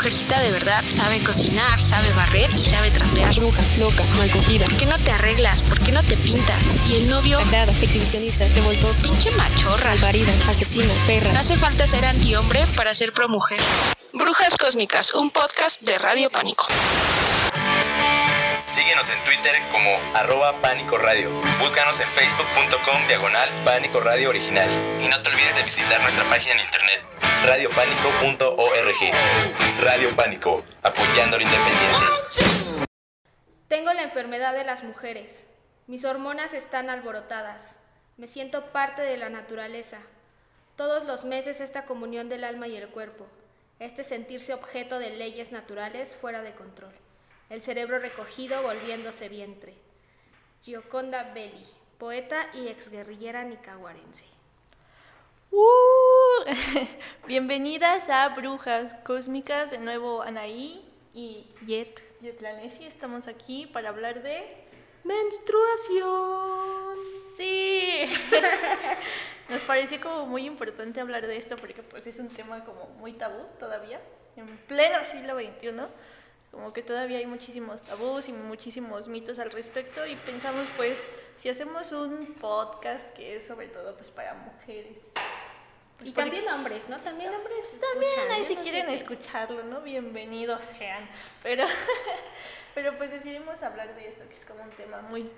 mujercita de verdad sabe cocinar, sabe barrer y sabe trapear. Bruja, loca, mal cogida. ¿Por qué no te arreglas? ¿Por qué no te pintas? Y el novio, Sagrada, exhibicionista, revoltosa, pinche machorra. malparida, asesina, perra. No hace falta ser antihombre para ser promujer. Brujas Cósmicas, un podcast de Radio Pánico. Síguenos en Twitter como arroba Pánico Radio. Búscanos en facebook.com diagonal Pánico Radio Original. Y no te olvides de visitar nuestra página en internet radiopánico.org. Radio Pánico, apoyando lo independiente. Tengo la enfermedad de las mujeres. Mis hormonas están alborotadas. Me siento parte de la naturaleza. Todos los meses esta comunión del alma y el cuerpo. Este sentirse objeto de leyes naturales fuera de control. El cerebro recogido volviéndose vientre. Gioconda Belli, poeta y exguerrillera nicaragüense. ¡Uh! Bienvenidas a Brujas Cósmicas, de nuevo Anaí y Jet, Yetlanesi. Estamos aquí para hablar de menstruación. Sí. Nos pareció como muy importante hablar de esto porque pues es un tema como muy tabú todavía, en pleno siglo XXI. Como que todavía hay muchísimos tabús y muchísimos mitos al respecto y pensamos pues si hacemos un podcast que es sobre todo pues para mujeres. pues, Y porque- también hombres, ¿no? También hombres también ahí ¿eh? si No quieren escucharlo, ¿no? Bienvenidos sean. Pero, pero pues decidimos hablar de esto, que es como un tema muy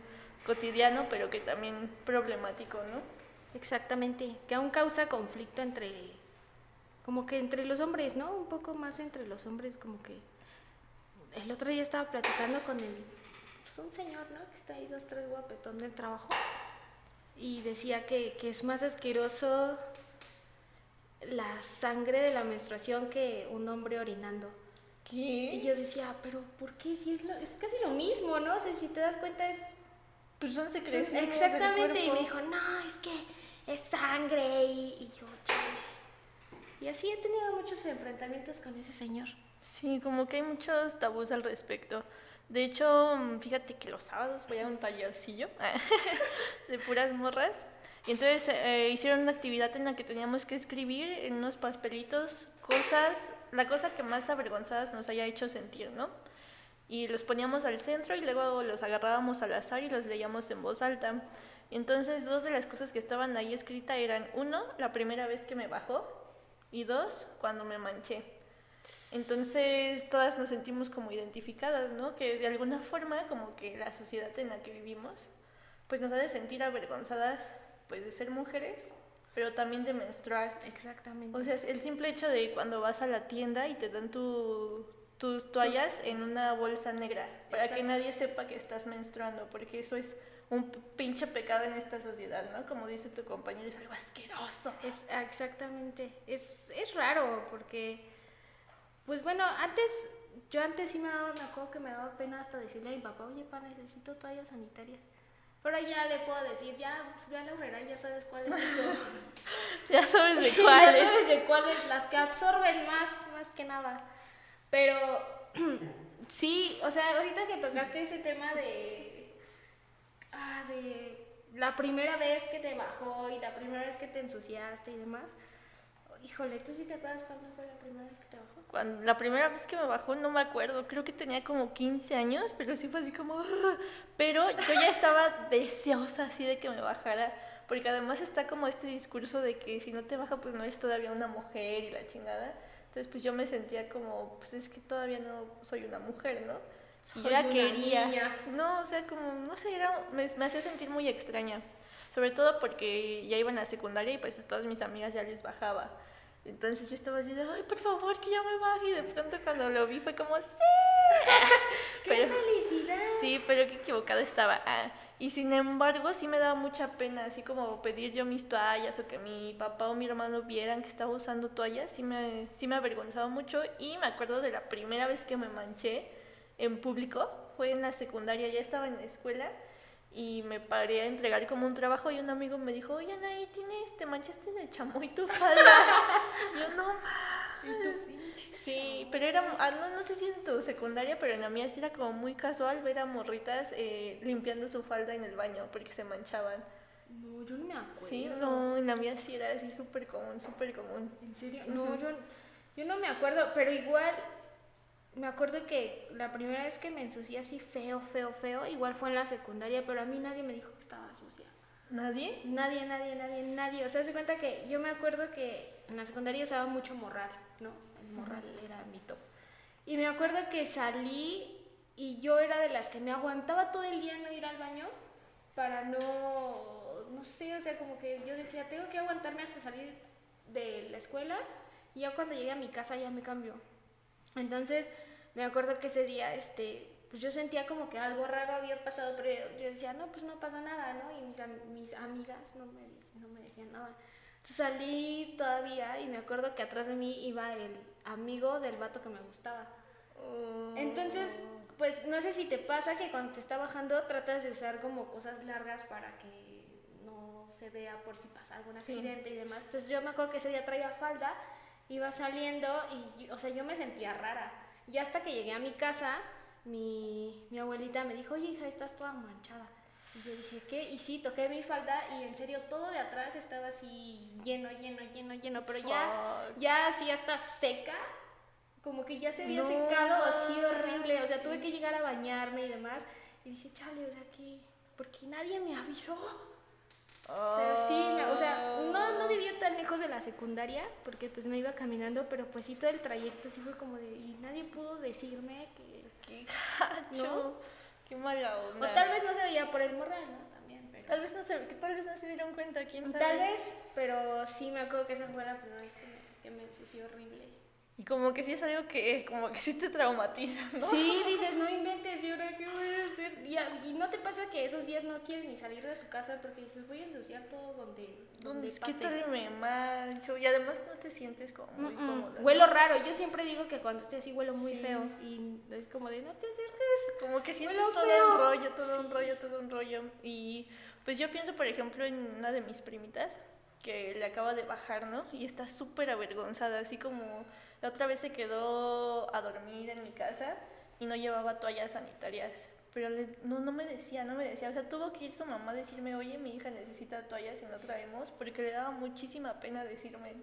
cotidiano, pero que también problemático, ¿no? Exactamente, que aún causa conflicto entre, como que entre los hombres, ¿no? Un poco más entre los hombres, como que el otro día estaba platicando con el, pues, un señor, ¿no? Que está ahí dos, tres guapetón del trabajo y decía que, que es más asqueroso la sangre de la menstruación que un hombre orinando. Y ¿Qué? yo decía, pero ¿por qué? Si es, lo- es casi lo mismo, ¿no? O sea, si te das cuenta es Pues son Exactamente, y me dijo, no, es que es sangre, y, y yo, chale. Y así he tenido muchos enfrentamientos con ese señor. Sí, como que hay muchos tabús al respecto. De hecho, mm, fíjate que los sábados voy a un tallercillo de puras morras. Y entonces eh, hicieron una actividad en la que teníamos que escribir en unos papelitos cosas, la cosa que más avergonzadas nos haya hecho sentir, ¿no? Y los poníamos al centro y luego los agarrábamos al azar y los leíamos en voz alta. Entonces dos de las cosas que estaban ahí escritas eran, uno, la primera vez que me bajó, y dos, cuando me manché. Entonces todas nos sentimos como identificadas, ¿no? Que de alguna forma como que la sociedad en la que vivimos pues nos hace sentir avergonzadas pues de ser mujeres, pero también de menstruar. Exactamente. O sea, el simple hecho de cuando vas a la tienda y te dan tu- tus toallas en una bolsa negra para que nadie sepa que estás menstruando, porque eso es un pinche pecado en esta sociedad, ¿no? Como dice tu compañero, es algo asqueroso. es, ah, exactamente. Es, es raro porque, pues bueno, antes, yo antes sí me daba, me acuerdo que me daba pena hasta decirle a mi papá, oye, pa, necesito toallas sanitarias. Pero ya le puedo decir, ya, pues ve a la horrera y ya sabes cuáles son. Ya sabes de Ya cuáles. sabes de cuáles, las que absorben más, más que nada. Pero sí, o sea, ahorita que tocaste ese tema de, ah, de la primera vez que te bajó y la primera vez que te ensuciaste y demás, híjole, ¿tú sí te acuerdas cuándo fue la primera vez que te bajó? Cuando, la primera vez que me bajó no me acuerdo, creo que tenía como 15 años, pero sí fue así como... "Ah". Pero yo ya estaba deseosa así de que me bajara, porque además está como este discurso de que si no te baja pues no eres todavía una mujer y la chingada. Entonces pues yo me sentía como, pues es que todavía no soy una mujer, ¿no? Y yo Soy la una quería. niña. No, o sea, como, no sé, era, me, me hacía sentir muy extraña. Sobre todo porque ya iban a secundaria y pues a todas mis amigas ya les bajaba. Entonces yo estaba así de, ay, por favor, que ya me baje. Y de pronto cuando lo vi fue como, sí. ¡Qué Pero- felicidad! Sí, pero qué equivocada estaba. Ah, y sin embargo, sí me daba mucha pena, así como pedir yo mis toallas o que mi papá o mi hermano vieran que estaba usando toallas, sí me, sí me avergonzaba mucho. Y me acuerdo de la primera vez que me manché en público, fue en la secundaria, ya estaba en la escuela y me paré a entregar como un trabajo y un amigo me dijo, oye Anaí, tienes, te manchaste de chamoy tu falda. yo no Sí, pero era, ah, no, no sé si en tu secundaria, pero en la mía sí era como muy casual ver a morritas eh, limpiando su falda en el baño porque se manchaban. No, yo no me acuerdo. Sí, no, en la mía sí era así súper común, súper común. ¿En serio? No, yo, yo no me acuerdo, pero igual me acuerdo que la primera vez que me ensucié así feo, feo, feo, igual fue en la secundaria, pero a mí nadie me dijo que estaba sucia. ¿Nadie? Nadie, nadie, nadie, nadie. O sea, se cuenta que yo me acuerdo que en la secundaria usaba mucho morral, ¿no? El morral era mi top. Y me acuerdo que salí y yo era de las que me aguantaba todo el día no ir al baño para no, no sé, o sea, como que yo decía, tengo que aguantarme hasta salir de la escuela y ya cuando llegué a mi casa ya me cambió. Entonces, me acuerdo que ese día, este, pues yo sentía como que algo raro había pasado, pero yo decía, no, pues no pasa nada, ¿no? Y mis, mis amigas no me, no me decían nada. Entonces salí todavía y me acuerdo que atrás de mí iba el amigo del vato que me gustaba. Oh. Entonces, pues no sé si te pasa que cuando te está bajando tratas de usar como cosas largas para que no se vea por si pasa algún Sí. accidente y demás. Entonces yo me acuerdo que ese día traía falda, iba saliendo y, o sea, yo me sentía rara. Y hasta que llegué a mi casa, mi, mi abuelita me dijo, oye hija, estás toda manchada. Y yo dije, ¿qué? Y sí, toqué mi falda y en serio todo de atrás estaba así lleno, lleno, lleno, lleno, pero ya, Fuck. ya así hasta seca, como que ya se había No secado así horrible, o sea, tuve que llegar a bañarme y demás. Y dije, chale, o sea, ¿qué? ¿Por qué nadie me avisó? Pero sí, o sea, no, no vivía tan lejos de la secundaria, porque pues me iba caminando, pero pues sí todo el trayecto sí fue como de, y nadie pudo decirme que... Qué gacho. ¿No? Qué mala O onda. tal vez no se veía por el morral, ¿no? También, pero... Tal vez no se, que tal vez no se dieron cuenta, quién sabe. Tal vez, pero sí me acuerdo que esa fue la primera vez que me, que me ensució horrible. Y como que sí es algo que como que sí te traumatiza, ¿no? Sí, dices, no inventes, ¿y ahora qué voy a hacer? Y, a- y no te pasa que esos días no quieres ni salir de tu casa porque dices, voy a ensuciar todo donde, ¿Dónde donde es que pase. me mancho? Y además no te sientes como muy Mm, mm. Huelo raro, yo siempre digo que cuando estoy así huelo muy Sí. feo y es como de no te acerques. Como que sientes todo feo. un rollo, todo un rollo, todo un rollo. Y pues yo pienso, por ejemplo, en una de mis primitas que le acaba de bajar, ¿no? Y está súper avergonzada, así como la otra vez se quedó a dormir en mi casa y no llevaba toallas sanitarias. Pero le- no, no me decía, no me decía. O sea, tuvo que ir su mamá a decirme, oye, mi hija necesita toallas y no traemos, porque le daba muchísima pena decirme.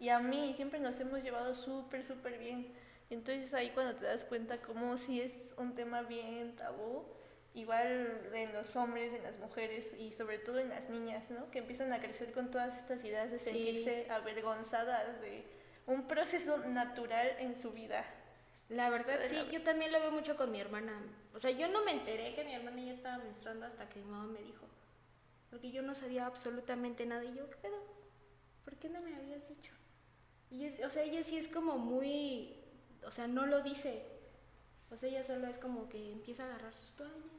Y a mí siempre nos hemos llevado súper, súper bien. Entonces ahí cuando te das cuenta como si es un tema bien tabú, igual en los hombres, en las mujeres y sobre todo en las niñas, ¿no? Que empiezan a crecer con todas estas ideas de Sí. sentirse avergonzadas de un proceso natural en su vida. La verdad, sí, yo también lo veo mucho con mi hermana. O sea, yo no me enteré que mi hermana ya estaba menstruando hasta que mi mamá me dijo. Porque yo no sabía absolutamente nada. Y yo, ¿qué pedo? ¿Por qué no me habías dicho? Y es, o sea, ella sí es como muy. O sea, no lo dice. O sea, ella solo es como que empieza a agarrar sus toallas.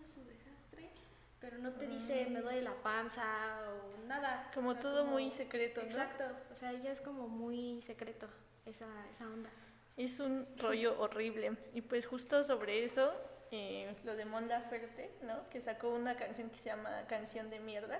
Pero no te dice, me duele la panza o nada. Como O sea, todo muy secreto, ¿no? Exacto. O sea, ella es como muy secreto, esa, esa onda. Es un rollo horrible. Y pues justo sobre eso, eh, lo de Mon Laferte, ¿no? Que sacó una canción que se llama Canción de Mierda.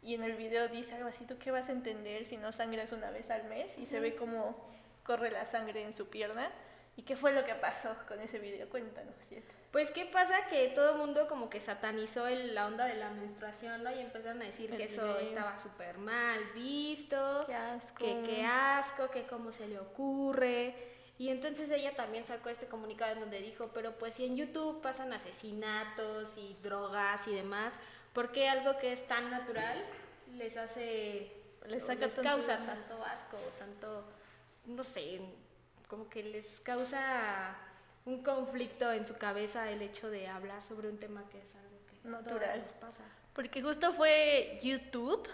Y en el video dice algo así, ¿tú qué vas a entender si no sangras una vez al mes? Y se ve cómo corre la sangre en su pierna. ¿Y qué fue lo que pasó con ese video? Cuéntanos, Siete. Pues, ¿qué pasa? Que todo el mundo como que satanizó el- la onda de la menstruación, ¿no? Y empezaron a decir El que eso estaba súper mal visto, Qué asco. que qué asco, que cómo se le ocurre. Y entonces ella también sacó este comunicado en donde dijo, pero pues si en YouTube pasan asesinatos y drogas y demás, ¿por qué algo que es tan natural les hace, Les saca les causa tanto asco, tanto, no sé, como que les causa un conflicto en su cabeza el hecho de hablar sobre un tema que es algo que Natural. nos pasa. Porque justo fue YouTube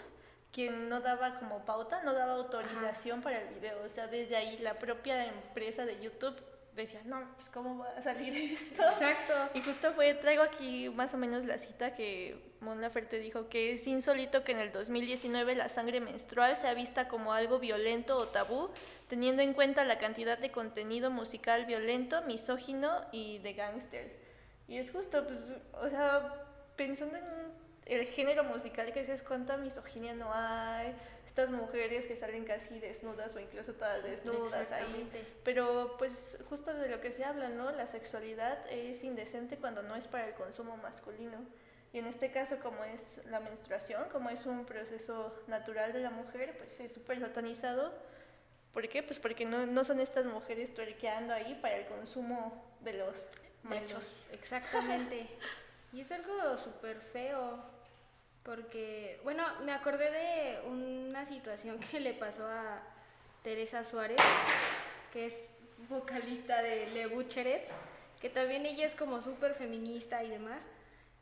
quien no daba como pauta, no daba autorización para el video. O sea, desde ahí la propia empresa de YouTube decía, no, pues cómo va a salir esto. Exacto. Y justo fue, traigo aquí más o menos la cita que Mon Laferte dijo que es insólito que en el 2019 la sangre menstrual sea vista como algo violento o tabú, teniendo en cuenta la cantidad de contenido musical violento, misógino y de gangsters. Y es justo, pues, o sea, pensando en el género musical que dices, cuánta misoginia no hay, estas mujeres que salen casi desnudas o incluso todas desnudas ahí. Pero pues justo de lo que se habla, ¿no? La sexualidad es indecente cuando no es para el consumo masculino. Y en este caso, como es la menstruación, como es un proceso natural de la mujer, pues es súper satanizado ¿Por qué? Pues porque no, no son estas mujeres tuerqueando ahí para el consumo de los de machos. los- exactamente. y es algo súper feo. Porque, bueno, me acordé de una situación que le pasó a Teresa Suárez, que es vocalista de Le Bucheret, que también ella es como súper feminista y demás.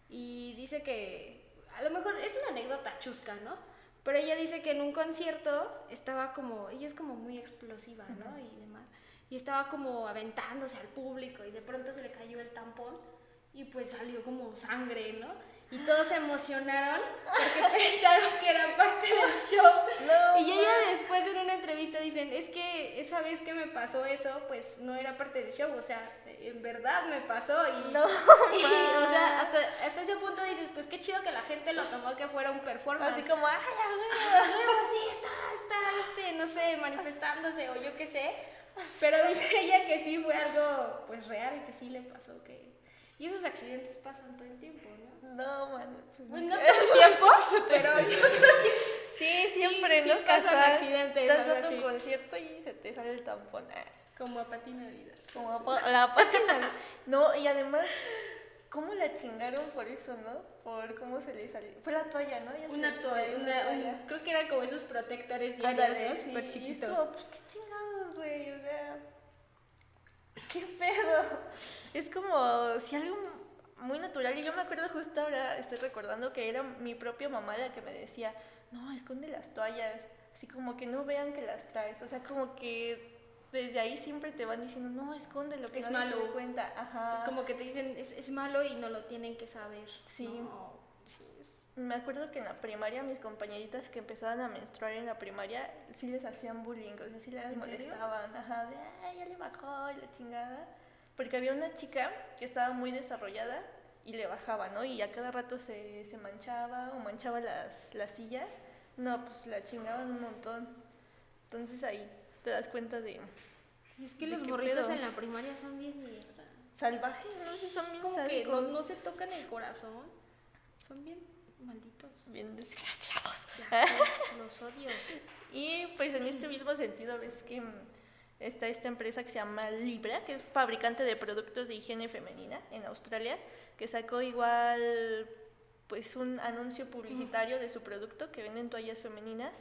Y dice que, a lo mejor es una anécdota chusca, ¿no? Pero ella dice que en un concierto estaba como, ella es como muy explosiva, ¿no? Y demás. Y estaba como aventándose al público y de pronto se le cayó el tampón y pues salió como sangre, ¿no? Y todos se emocionaron porque pensaron que era parte del show. No, y ella después en una entrevista dicen, es que esa vez que me pasó eso, pues no era parte del show, o sea, en verdad me pasó y, No, y, o sea, hasta, hasta ese punto dices, pues qué chido que la gente lo tomó que fuera un performance. Así como, ¡ay, Ah, luego sí, está, está, este, no sé, manifestándose o yo qué sé. Pero dice ella que sí fue algo, pues, real y que sí le pasó que... Y esos accidentes pasan todo el tiempo, ¿no? Man. Pues Pues no todo tiempo, pero yo creo que Sí, siempre, sí ¿no? pasan Pasa, accidentes, Estás dando un concierto y se te sale el tampón. como a patina de vida. Como a pa- la patina. No, y además, ¿cómo la chingaron por eso, no? Por cómo se le salió. Fue la toalla, ¿no? Ya Una toalla, una, un- creo que era como esos protectores diarios, ¿no? sí, Súper chiquitos. como, pues qué chingados, güey, o sea, qué pedo. Es como si algo muy natural, y yo me acuerdo justo ahora, estoy recordando que era mi propia mamá la que me decía, no, esconde las toallas, así como que no vean que las traes, o sea, como que desde ahí siempre te van diciendo, no, esconde lo que Es no se malo. dé cuenta, ajá. Es como que te dicen, es, es malo y no lo tienen que saber. Sí. ¿no? Sí, Me acuerdo que en la primaria mis compañeritas que empezaban a menstruar en la primaria sí les hacían bullying, o sea, sí las molestaban, ajá, de ay, ya le bajó y la chingada. Porque había una chica que estaba muy desarrollada y le bajaba, ¿no? Y a cada rato se, se manchaba o manchaba las, las sillas. No, pues la chingaban un montón. Entonces ahí te das cuenta de Y es que ¿De los morritos pedo? en la primaria son bien mierda. salvajes, no sé, son bien Como que no, no se tocan el corazón. Son bien malditos. bien desgraciados. Ya sé, los odio. Y pues en este mismo sentido ves que mm, está esta empresa que se llama Libra, que es fabricante de productos de higiene femenina en Australia, que sacó igual pues un anuncio publicitario de su producto que venden toallas femeninas,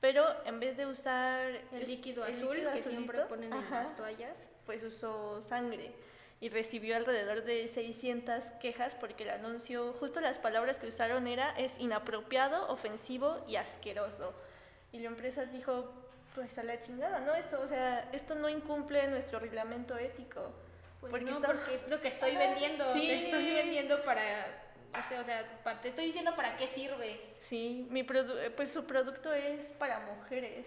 pero en vez de usar El líquido el azul líquido que siempre azulito, ponen en ajá, las toallas. pues usó sangre y recibió alrededor de 600 quejas porque el anuncio, justo las palabras que usaron era es inapropiado, ofensivo y asqueroso. Y la empresa dijo, pues a la chingada, ¿no? Esto, o sea, esto no incumple nuestro reglamento ético. Pues porque no, está- porque es lo que estoy Ajá, vendiendo. sí. Te estoy vendiendo para. O sea, o sea, te estoy diciendo para qué sirve. Sí, mi produ- eh, pues su producto es para mujeres.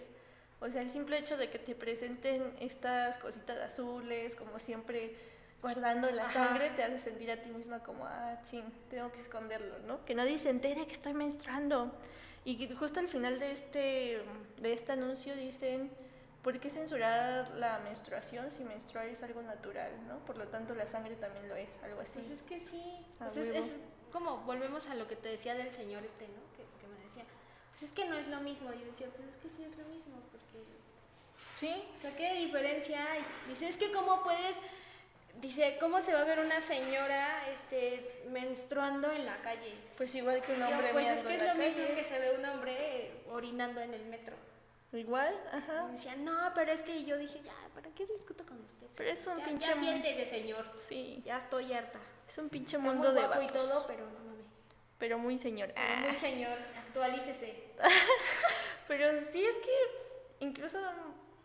O sea, el simple hecho de que te presenten estas cositas azules, como siempre guardando la Ajá. sangre, te hace sentir a ti misma como, ah, ching, tengo que esconderlo, ¿no? Que nadie se entere que estoy menstruando. Y justo al final de este, de este anuncio dicen, ¿por qué censurar la menstruación si menstruar es algo natural, ¿no? Por lo tanto, la sangre también lo es, algo así. Pues es que sí. Pues es como volvemos a lo que te decía del señor este, ¿no? Que, que me decía, pues es que no es lo mismo. Yo decía, pues es que sí es lo mismo, porque. Sí, O sea, ¿qué diferencia hay? Dice, es que cómo puedes. Dice, ¿cómo se va a ver una señora este, menstruando en la calle? pues igual que un Yo, hombre pues es que es lo mismo que se ve un hombre eh, orinando en el metro. Igual, ajá. Y decía, no, pero es que yo dije, ya, ¿para qué discuto con usted? Pero es un ya, pinche Ya siéntese, señor. Sí, Ya estoy harta. es un pinche Está mundo muy de guapo y todo, pero no mames. Pero muy señor. Pero Ah. muy señor, actualícese. Pero sí es que incluso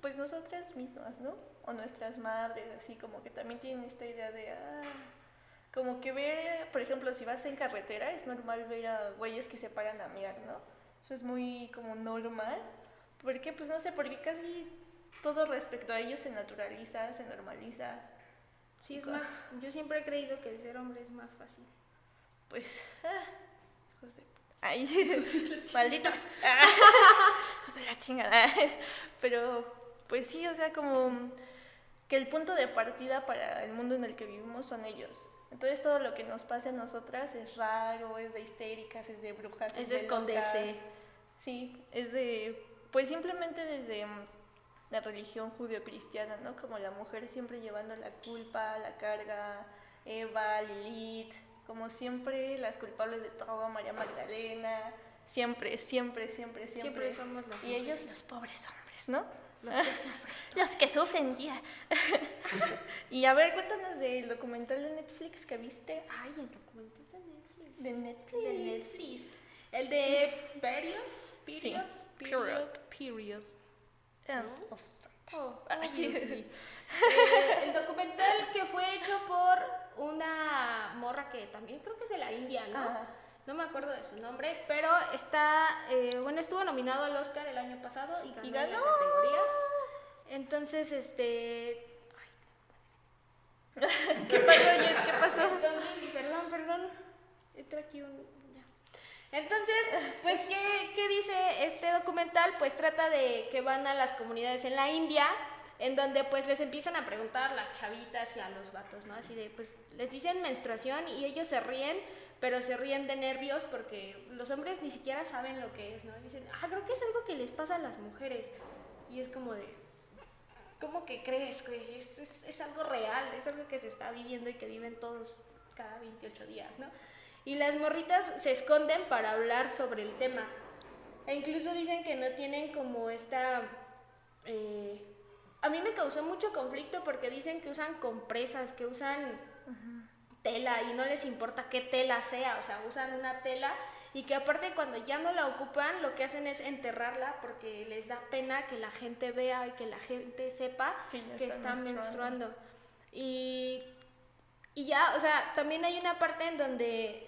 pues nosotras mismas, ¿no? O nuestras madres, así como que también tienen esta idea de, ah, como que ver, por ejemplo, si vas en carretera, es normal ver a güeyes que se paran a mirar, ¿no? Eso es muy como normal. Porque, pues no sé, porque casi todo respecto a ellos se naturaliza, se normaliza. Sí, es más, yo siempre he creído que el ser hombre es más fácil. Pues, ah, hijos de... Ay, malditos. Ah, hijos de la chingada. Pero, pues sí, o sea, como que el punto de partida para el mundo en el que vivimos son ellos. Entonces todo lo que nos pase a nosotras es raro, es de histéricas, es de brujas. Es de locas. esconderse. Sí, es de, pues simplemente desde mm, la religión judio-cristiana, ¿no? Como la mujer siempre llevando la culpa, la carga, Eva, Lilith, como siempre las culpables de todo, María Magdalena, siempre, siempre, siempre, siempre. Siempre somos las Y ellos los pobres hombres, ¿no? Los que sufren. Los que sufren, ya. y a ver, cuéntanos del documental de Netflix que viste. Ay, el documental de Netflix. De Netflix. De Netflix. El de Periods. Periods. period. Periods. End ¿No? of. Oh, Ay. obviously. Eh, el documental que fue hecho por una morra que también creo que es de la India, ¿no? Ajá. No me acuerdo de su nombre, pero está, eh, bueno, estuvo nominado al Oscar el año pasado y ganó, Y la categoría. Entonces, este, ¿Qué pasó? ¿Qué pasó? entonces, perdón, perdón, entra aquí un, ya. Entonces, pues, ¿qué, ¿qué dice este documental? Pues trata de que van a las comunidades en la India, en donde pues les empiezan a preguntar las chavitas y a los vatos, ¿no? Así de, pues, les dicen menstruación y ellos se ríen, pero se ríen de nervios porque los hombres ni siquiera saben lo que es, ¿no? Dicen, ah, creo que es algo que les pasa a las mujeres. Y es como de, ¿cómo que crees, güey? Es, es, es algo real, es algo que se está viviendo y que viven todos cada 28 días, ¿no? Y las morritas se esconden para hablar sobre el tema. E incluso dicen que no tienen como esta... eh, a mí me causó mucho conflicto porque dicen que usan compresas, que usan tela y no les importa qué tela sea, o sea, usan una tela y que aparte cuando ya no la ocupan lo que hacen es enterrarla porque les da pena que la gente vea y que la gente sepa Que ya que está está menstruando. menstruando. Y, y ya, o sea, también hay una parte en donde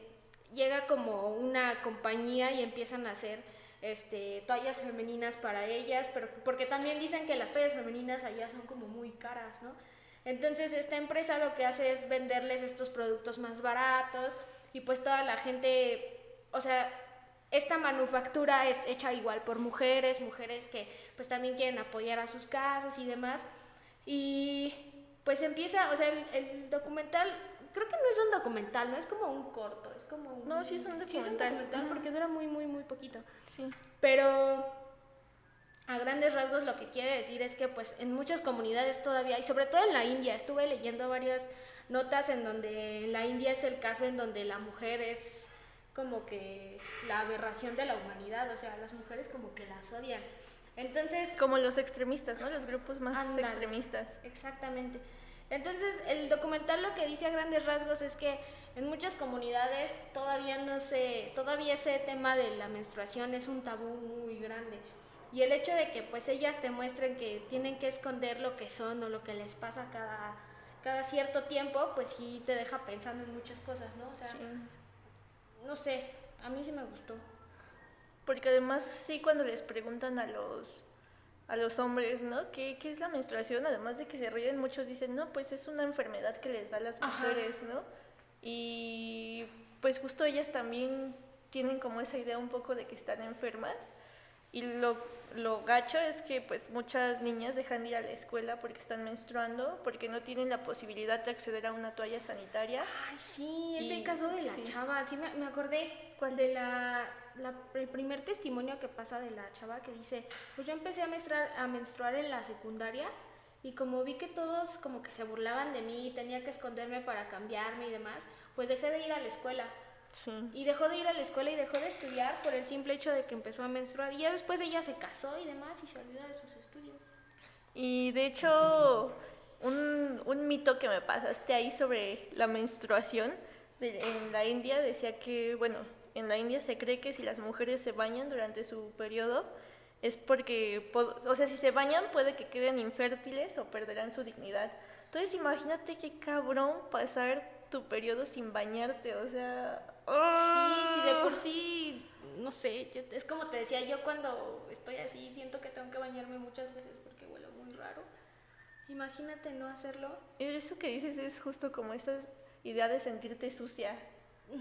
llega como una compañía y empiezan a hacer este, toallas femeninas para ellas, pero porque también dicen que las toallas femeninas allá son como muy caras, ¿no? Entonces esta empresa lo que hace es venderles estos productos más baratos y pues toda la gente, o sea, esta manufactura es hecha igual por mujeres, mujeres que pues también quieren apoyar a sus casas y demás. Y pues empieza, o sea, el, el documental, creo que no es un documental, no es como un corto, es como un... No, sí es un Sí, documental. documental Ujú. porque dura muy, muy, muy poquito. Sí. Pero a grandes rasgos lo que quiere decir es que pues en muchas comunidades todavía, y sobre todo en la India, estuve leyendo varias notas en donde en la India es el caso en donde la mujer es como que la aberración de la humanidad, o sea, las mujeres como que las odian. Entonces, Como los extremistas, ¿no? Los grupos más extremistas. Exactamente. Entonces, el documental lo que dice a grandes rasgos es que en muchas comunidades todavía no se, todavía ese tema de la menstruación es un tabú muy grande. Y el hecho de que pues ellas te muestren que tienen que esconder lo que son o lo que les pasa cada, cada cierto tiempo, pues sí te deja pensando en muchas cosas, ¿no? O sea, Sí. no sé, a mí sí me gustó. Porque además, sí, cuando les preguntan a los, a los hombres, ¿no? ¿Qué, ¿Qué es la menstruación? Además de que se ríen, muchos dicen, no, pues es una enfermedad que les da a las Ajá. mujeres, ¿no? Y pues justo ellas también tienen como esa idea un poco de que están enfermas. Y lo, lo gacho es que pues muchas niñas dejan de ir a la escuela porque están menstruando, porque no tienen la posibilidad de acceder a una toalla sanitaria. Ay, sí, ese Y- caso de la sí. chava, sí me, me acordé cuál de la, la- el primer testimonio que pasa de la chava que dice, pues yo empecé a menstruar, a menstruar en la secundaria y como vi que todos como que se burlaban de mí, tenía que esconderme para cambiarme y demás, pues dejé de ir a la escuela. Sí. Y dejó de ir a la escuela y dejó de estudiar por el simple hecho de que empezó a menstruar. Y ya después ella se casó y demás y se olvidó de sus estudios. Y de hecho, un, un mito que me pasaste ahí sobre la menstruación de- en la India decía que, bueno, en la India se cree que si las mujeres se bañan durante su periodo es porque, po- o sea, si se bañan puede que queden infértiles o perderán su dignidad. Entonces imagínate qué cabrón pasar tu periodo sin bañarte, o sea... Sí, sí, de ¡ah! por sí, no sé, yo- es como te decía, yo cuando estoy así siento que tengo que bañarme muchas veces porque huelo muy raro. Imagínate no hacerlo. Eso que dices es justo como esa idea de sentirte sucia,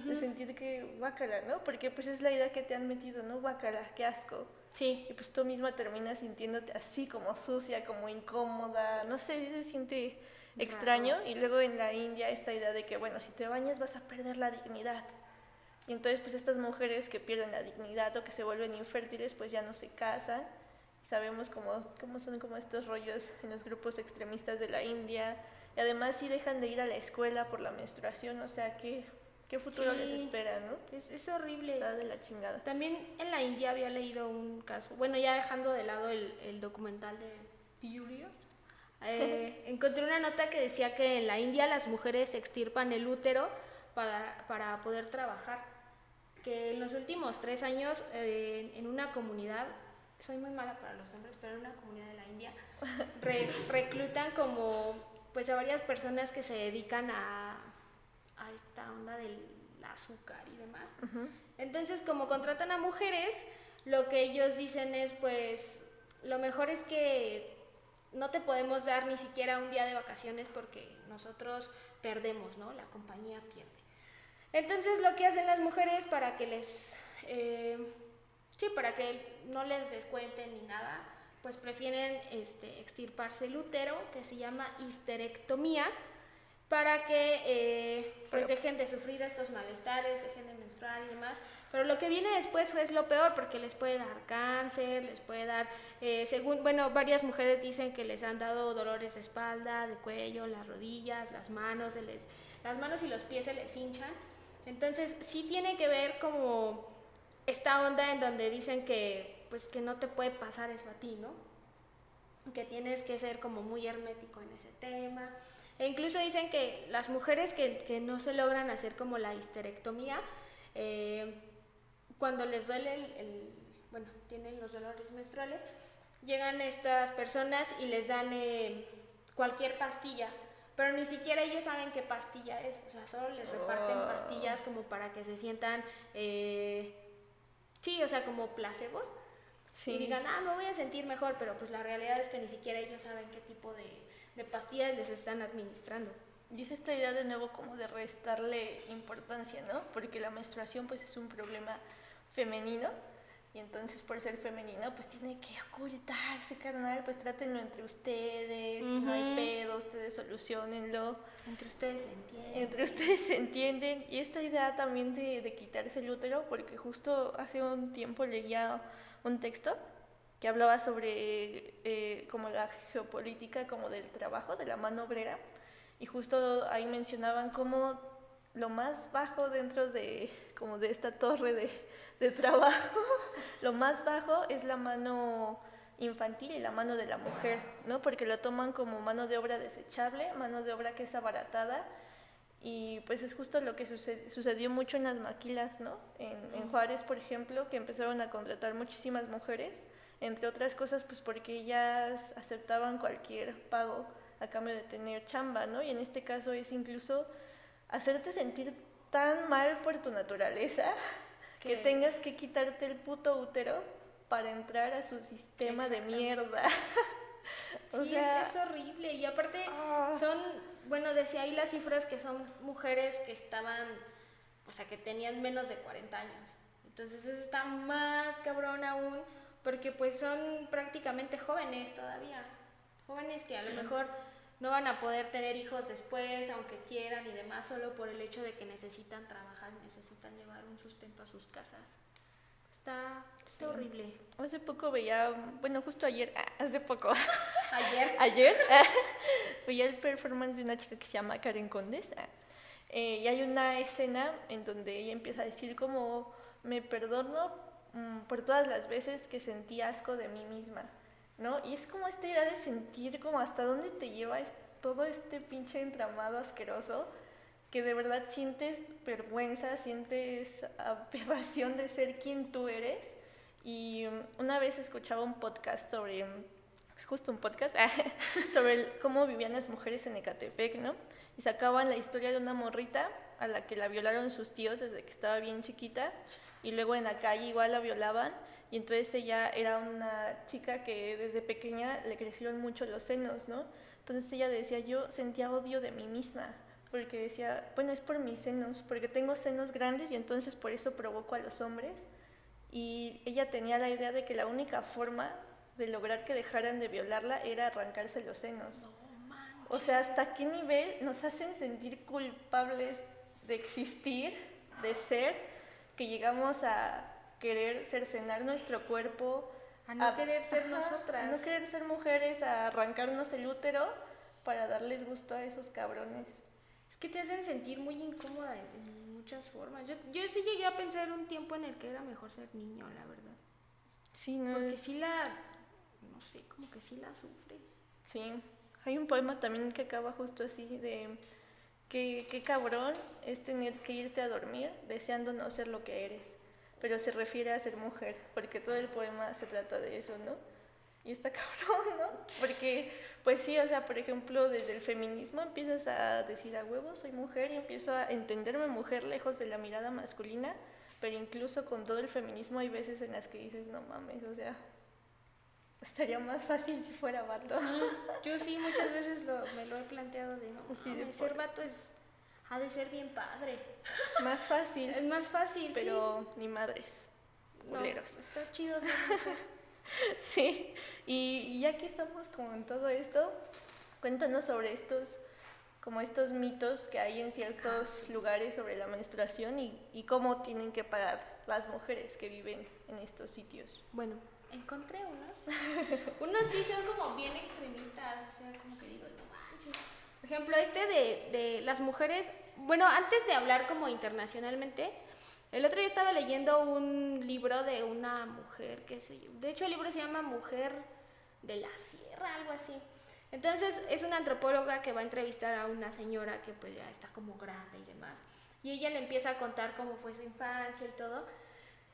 de sentir que guácala, ¿no? Porque pues es la idea que te han metido, ¿no? Guácala, qué asco. Sí, Y pues tú misma terminas sintiéndote así como sucia, como incómoda, no sé, se siente extraño. Y luego en la India esta idea de que, bueno, si te bañas vas a perder la dignidad. Y entonces pues estas mujeres que pierden la dignidad o que se vuelven infértiles pues ya no se casan, Sabemos cómo, cómo son como estos rollos en los grupos extremistas de la India. Y además si dejan de ir a la escuela por la menstruación, o sea, ¿qué, qué futuro les Sí. espera, no? Es, es horrible. Está de la chingada. También en la India había leído un caso, bueno, ya dejando de lado el, el documental de Furio, eh, encontré una nota que decía que en la India las mujeres extirpan el útero para, para poder trabajar. Que en los últimos tres años eh, en una comunidad, soy muy mala para los nombres, pero en una comunidad de la India, re- reclutan como pues a varias personas que se dedican a, a esta onda del azúcar y demás. Entonces, como contratan a mujeres, lo que ellos dicen es, pues, lo mejor es que no te podemos dar ni siquiera un día de vacaciones porque nosotros perdemos, ¿no? La compañía pierde. Entonces, lo que hacen las mujeres para que les, eh, sí, para que no les descuenten ni nada, pues prefieren este, extirparse el útero, que se llama histerectomía, para que eh, pues Pero- dejen de sufrir estos malestares, dejen de menstruar y demás. Pero lo que viene después es lo peor, porque les puede dar cáncer, les puede dar, eh, según, bueno, varias mujeres dicen que les han dado dolores de espalda, de cuello, las rodillas, las manos, se les, las manos y los pies se les hinchan. Entonces, sí tiene que ver como esta onda en donde dicen que, pues, que no te puede pasar eso a ti, ¿no? que tienes que ser como muy hermético en ese tema. E incluso dicen que las mujeres que, que no se logran hacer como la histerectomía, eh, cuando les duele el, bueno, tienen los dolores menstruales, llegan estas personas y les dan eh, cualquier pastilla, pero ni siquiera ellos saben qué pastilla es, o sea, solo les reparten Oh. pastillas como para que se sientan, eh, sí, o sea, como placebos y Sí. digan, ah, me voy a sentir mejor, pero pues la realidad es que ni siquiera ellos saben qué tipo de, de pastillas les están administrando. Y es esta idea de nuevo como de restarle importancia, ¿no? Porque la menstruación pues es un problema femenino y entonces por ser femenino pues tiene que ocultarse, carnal, pues trátenlo entre ustedes, no hay pedo, ustedes solucionenlo, Entre ustedes se entiende. entre ustedes se entienden. Y esta idea también de, de quitarse el útero, porque justo hace un tiempo leía un texto que hablaba sobre eh, como la geopolítica como del trabajo, de la mano obrera, y justo ahí mencionaban como lo más bajo dentro de como de esta torre de, de trabajo, lo más bajo es la mano infantil y la mano de la mujer, ¿no? Porque lo toman como mano de obra desechable, mano de obra que es abaratada y pues es justo lo que suce- sucedió mucho en las maquilas, ¿no? En, en Juárez, por ejemplo, que empezaron a contratar muchísimas mujeres, entre otras cosas, pues porque ellas aceptaban cualquier pago a cambio de tener chamba, ¿no? Y en este caso es incluso hacerte sentir tan mal por tu naturaleza que, Que- tengas que quitarte el puto útero para entrar a su sistema de mierda. O sí, sea, es, es horrible. Y aparte, ah. son, bueno, decía ahí las cifras que son mujeres que estaban, o sea, que tenían menos de 40 años. Entonces eso está más cabrón aún, porque pues son prácticamente jóvenes todavía. Jóvenes que a lo mejor no van a poder tener hijos después, aunque quieran y demás, solo por el hecho de que necesitan trabajar, necesitan llevar un sustento a sus casas. Está, está Sí. horrible. Hace poco veía, bueno, justo ayer, ah, hace poco, Ayer ayer, veía el performance de una chica que se llama Karen Condes. ah, eh, y hay una escena en donde ella empieza a decir como, me perdono mm, por todas las veces que sentí asco de mí misma, ¿no? Y es como esta idea de sentir como hasta dónde te lleva todo este pinche entramado asqueroso que de verdad sientes vergüenza, sientes aberración de ser quien tú eres. Y una vez escuchaba un podcast sobre, es justo un podcast, sobre el- cómo vivían las mujeres en Ecatepec, ¿no? Y sacaban la historia de una morrita a la que la violaron sus tíos desde que estaba bien chiquita y luego en la calle igual la violaban y entonces ella era una chica que desde pequeña le crecieron mucho los senos, ¿no? Entonces ella decía, yo sentía odio de mí misma, porque decía, bueno, es por mis senos, porque tengo senos grandes y entonces por eso provoco a los hombres. Y ella tenía la idea de que la única forma de lograr que dejaran de violarla era arrancarse los senos. O sea, ¿hasta qué nivel nos hacen sentir culpables de existir, de ser, que llegamos a querer cercenar nuestro cuerpo, A no querer ser ajá, nosotras. A no querer ser mujeres, a arrancarnos el útero para darles gusto a esos cabrones. Es que te hacen sentir muy incómoda en, en muchas formas. Yo, yo sí llegué a pensar un tiempo en el que era mejor ser niño, la verdad. Sí, no Porque es- sí la, no sé, como que sí la sufres. Sí, hay un poema también que acaba justo así de que qué cabrón es tener que irte a dormir deseando no ser lo que eres, pero se refiere a ser mujer, porque todo el poema se trata de eso, ¿no? Y está cabrón, ¿no? Porque, pues sí, o sea, por ejemplo, desde el feminismo empiezas a decir a huevo, soy mujer y empiezo a entenderme mujer lejos de la mirada masculina, pero incluso con todo el feminismo hay veces en las que dices, no mames, o sea, estaría más fácil si fuera vato. Yo sí muchas veces lo- me lo he planteado de no, Sí, de ser vato es, ha de ser bien padre. Más fácil. Es más fácil, pero ni madres, sí. No, está chido. Sí, y, ya que estamos como en todo esto, cuéntanos sobre estos, como estos mitos que hay en ciertos lugares sobre la menstruación y, y cómo tienen que pagar las mujeres que viven en estos sitios. Bueno, encontré unos. unos sí son como bien extremistas, o sea, como que digo, no manches. Ejemplo, este de, de las mujeres, bueno, antes de hablar como internacionalmente, el otro día estaba leyendo un libro de una mujer que se, de hecho el libro se llama Mujer de la Sierra, algo así. Entonces es una antropóloga que va a entrevistar a una señora que pues ya está como grande y demás. Y ella le empieza a contar cómo fue su infancia y todo.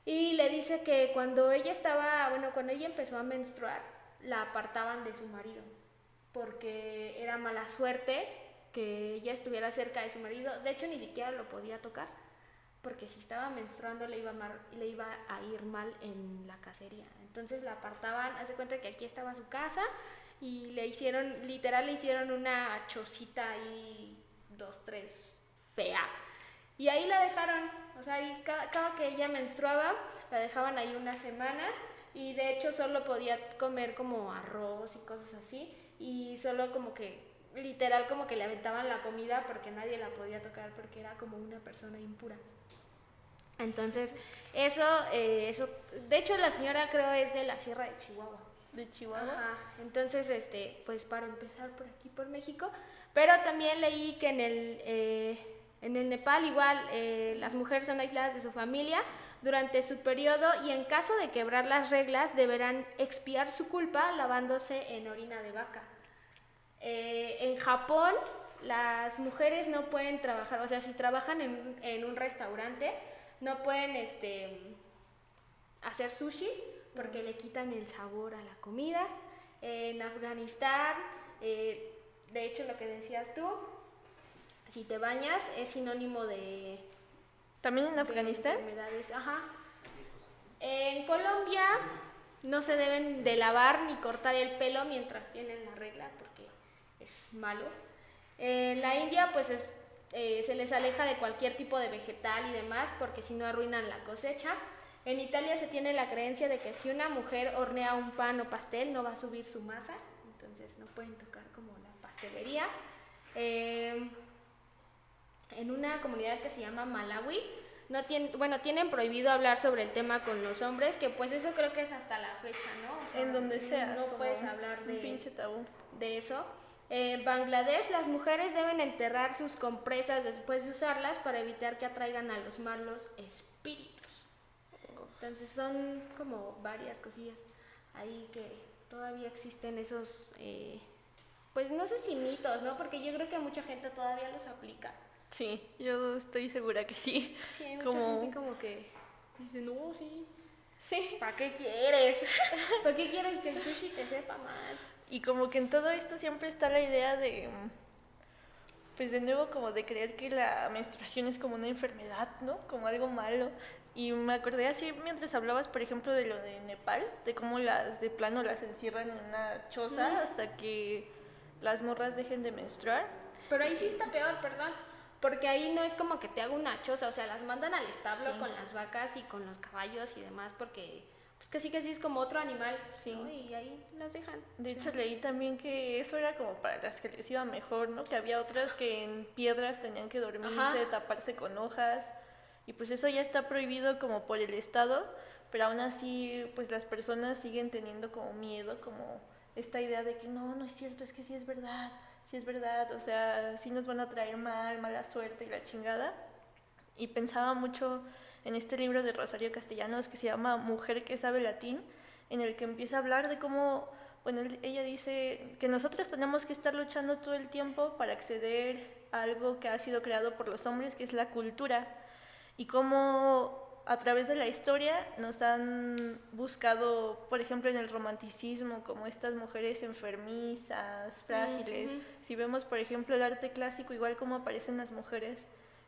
Y le dice que cuando ella estaba, bueno, cuando ella empezó a menstruar, la apartaban de su marido, porque era mala suerte que ella estuviera cerca de su marido. De hecho, ni siquiera lo podía tocar, porque si estaba menstruando le iba, mar- le iba a ir mal en la cacería. Entonces la apartaban, hace cuenta que aquí estaba su casa y le hicieron, literal le hicieron una chocita ahí, dos, tres, fea. Y ahí la dejaron, o sea, ahí cada, cada que ella menstruaba, la dejaban ahí una semana y de hecho solo podía comer como arroz y cosas así y solo como que, literal como que le aventaban la comida porque nadie la podía tocar porque era como una persona impura. Entonces, eso, eh, eso, de hecho la señora creo es de la Sierra de Chihuahua. De Chihuahua. Ajá. Entonces, este, pues para empezar por aquí, por México. Pero también leí que en el, eh, en el Nepal igual eh, las mujeres son aisladas de su familia durante su periodo y en caso de quebrar las reglas deberán expiar su culpa lavándose en orina de vaca. Eh, en Japón las mujeres no pueden trabajar, o sea, si trabajan en, un- restaurante, no pueden este, hacer sushi porque le quitan el sabor a la comida. En Afganistán, eh, de hecho lo que decías tú, si te bañas es sinónimo de, También en Afganistán. enfermedades. Ajá. En Colombia no se deben de lavar ni cortar el pelo mientras tienen la regla porque es malo. En la India pues es, eh, se les aleja de cualquier tipo de vegetal y demás porque si no arruinan la cosecha. En Italia se tiene la creencia de que si una mujer hornea un pan o pastel no va a subir su masa, entonces no pueden tocar como la pastelería. Eh, en una comunidad que se llama Malawi, no tienen, bueno, tienen prohibido hablar sobre el tema con los hombres, que pues eso creo que es hasta la fecha, ¿no? O sea, En donde sea. No puedes hablar de, Un pinche tabú. de eso. En Bangladesh las mujeres deben enterrar sus compresas después de usarlas para evitar que atraigan a los malos espíritus. Entonces son como varias cosillas ahí que todavía existen esos, eh, pues no sé si mitos, ¿no? Porque yo creo que mucha gente todavía los aplica. Sí, yo estoy segura que sí. Sí, hay mucha Como- gente como que dice, no, sí, Sí. ¿para qué quieres? ¿Para qué quieres que el sushi te sepa mal? Y como que en todo esto siempre está la idea de, pues de nuevo como de creer que la menstruación es como una enfermedad, ¿no? Como algo malo. Y me acordé así mientras hablabas, por ejemplo, de lo de Nepal, de cómo las de plano las encierran en una choza hasta que las morras dejen de menstruar. Pero ahí sí está peor, perdón. Porque ahí no es como que te haga una choza, o sea, las mandan al establo Sí. con las vacas y con los caballos y demás, porque pues casi casi es como otro animal, Sí. ¿no? Y ahí las dejan. De hecho, leí también que eso era como para las que les iba mejor, ¿no? Que había otras que en piedras tenían que dormirse, Ajá. taparse con hojas. Y pues eso ya está prohibido como por el Estado, pero aún así, pues las personas siguen teniendo como miedo, como esta idea de que no, no es cierto, es que sí es verdad, sí es verdad, o sea, sí nos van a traer mal, mala suerte y la chingada. Y pensaba mucho en este libro de Rosario Castellanos que se llama Mujer que sabe latín, en el que empieza a hablar de cómo, bueno, ella dice que nosotros tenemos que estar luchando todo el tiempo para acceder a algo que ha sido creado por los hombres, que es la cultura, y cómo a través de la historia nos han buscado, por ejemplo, en el romanticismo, como estas mujeres enfermizas, frágiles. Si vemos, por ejemplo, el arte clásico, igual como aparecen las mujeres,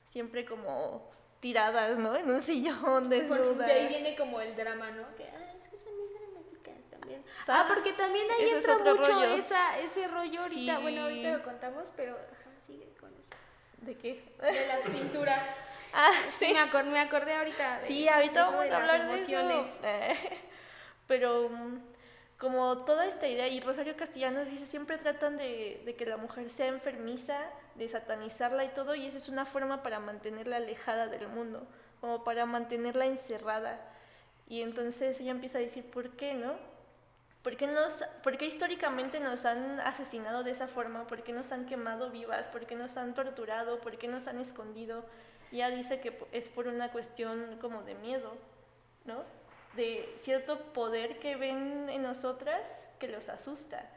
siempre como tiradas, ¿no? En un sillón, desnudas. de ahí viene como el drama, ¿no? Que, ah, es que son muy dramáticas también. Ah, porque también ahí eso entra mucho rollo. esa, ese rollo ahorita. Bueno, ahorita lo contamos, pero ajá, sigue con eso. ¿De qué? De las pinturas. Ah, Sí, me, acor- me acordé ahorita. de- Sí, ahorita eso vamos de a hablar de emociones. eso. Pero mm, como toda esta idea, y Rosario Castellanos dice, siempre tratan de, de que la mujer sea enfermiza, de satanizarla y todo, y esa es una forma para mantenerla alejada del mundo, como para mantenerla encerrada. Y entonces ella empieza a decir, ¿por qué no? ¿Por qué, nos, ¿Por qué históricamente nos han asesinado de esa forma? ¿Por qué nos han quemado vivas? ¿Por qué nos han torturado? ¿Por qué nos han escondido? Ella dice que es por una cuestión como de miedo, ¿no? De cierto poder que ven en nosotras que los asusta.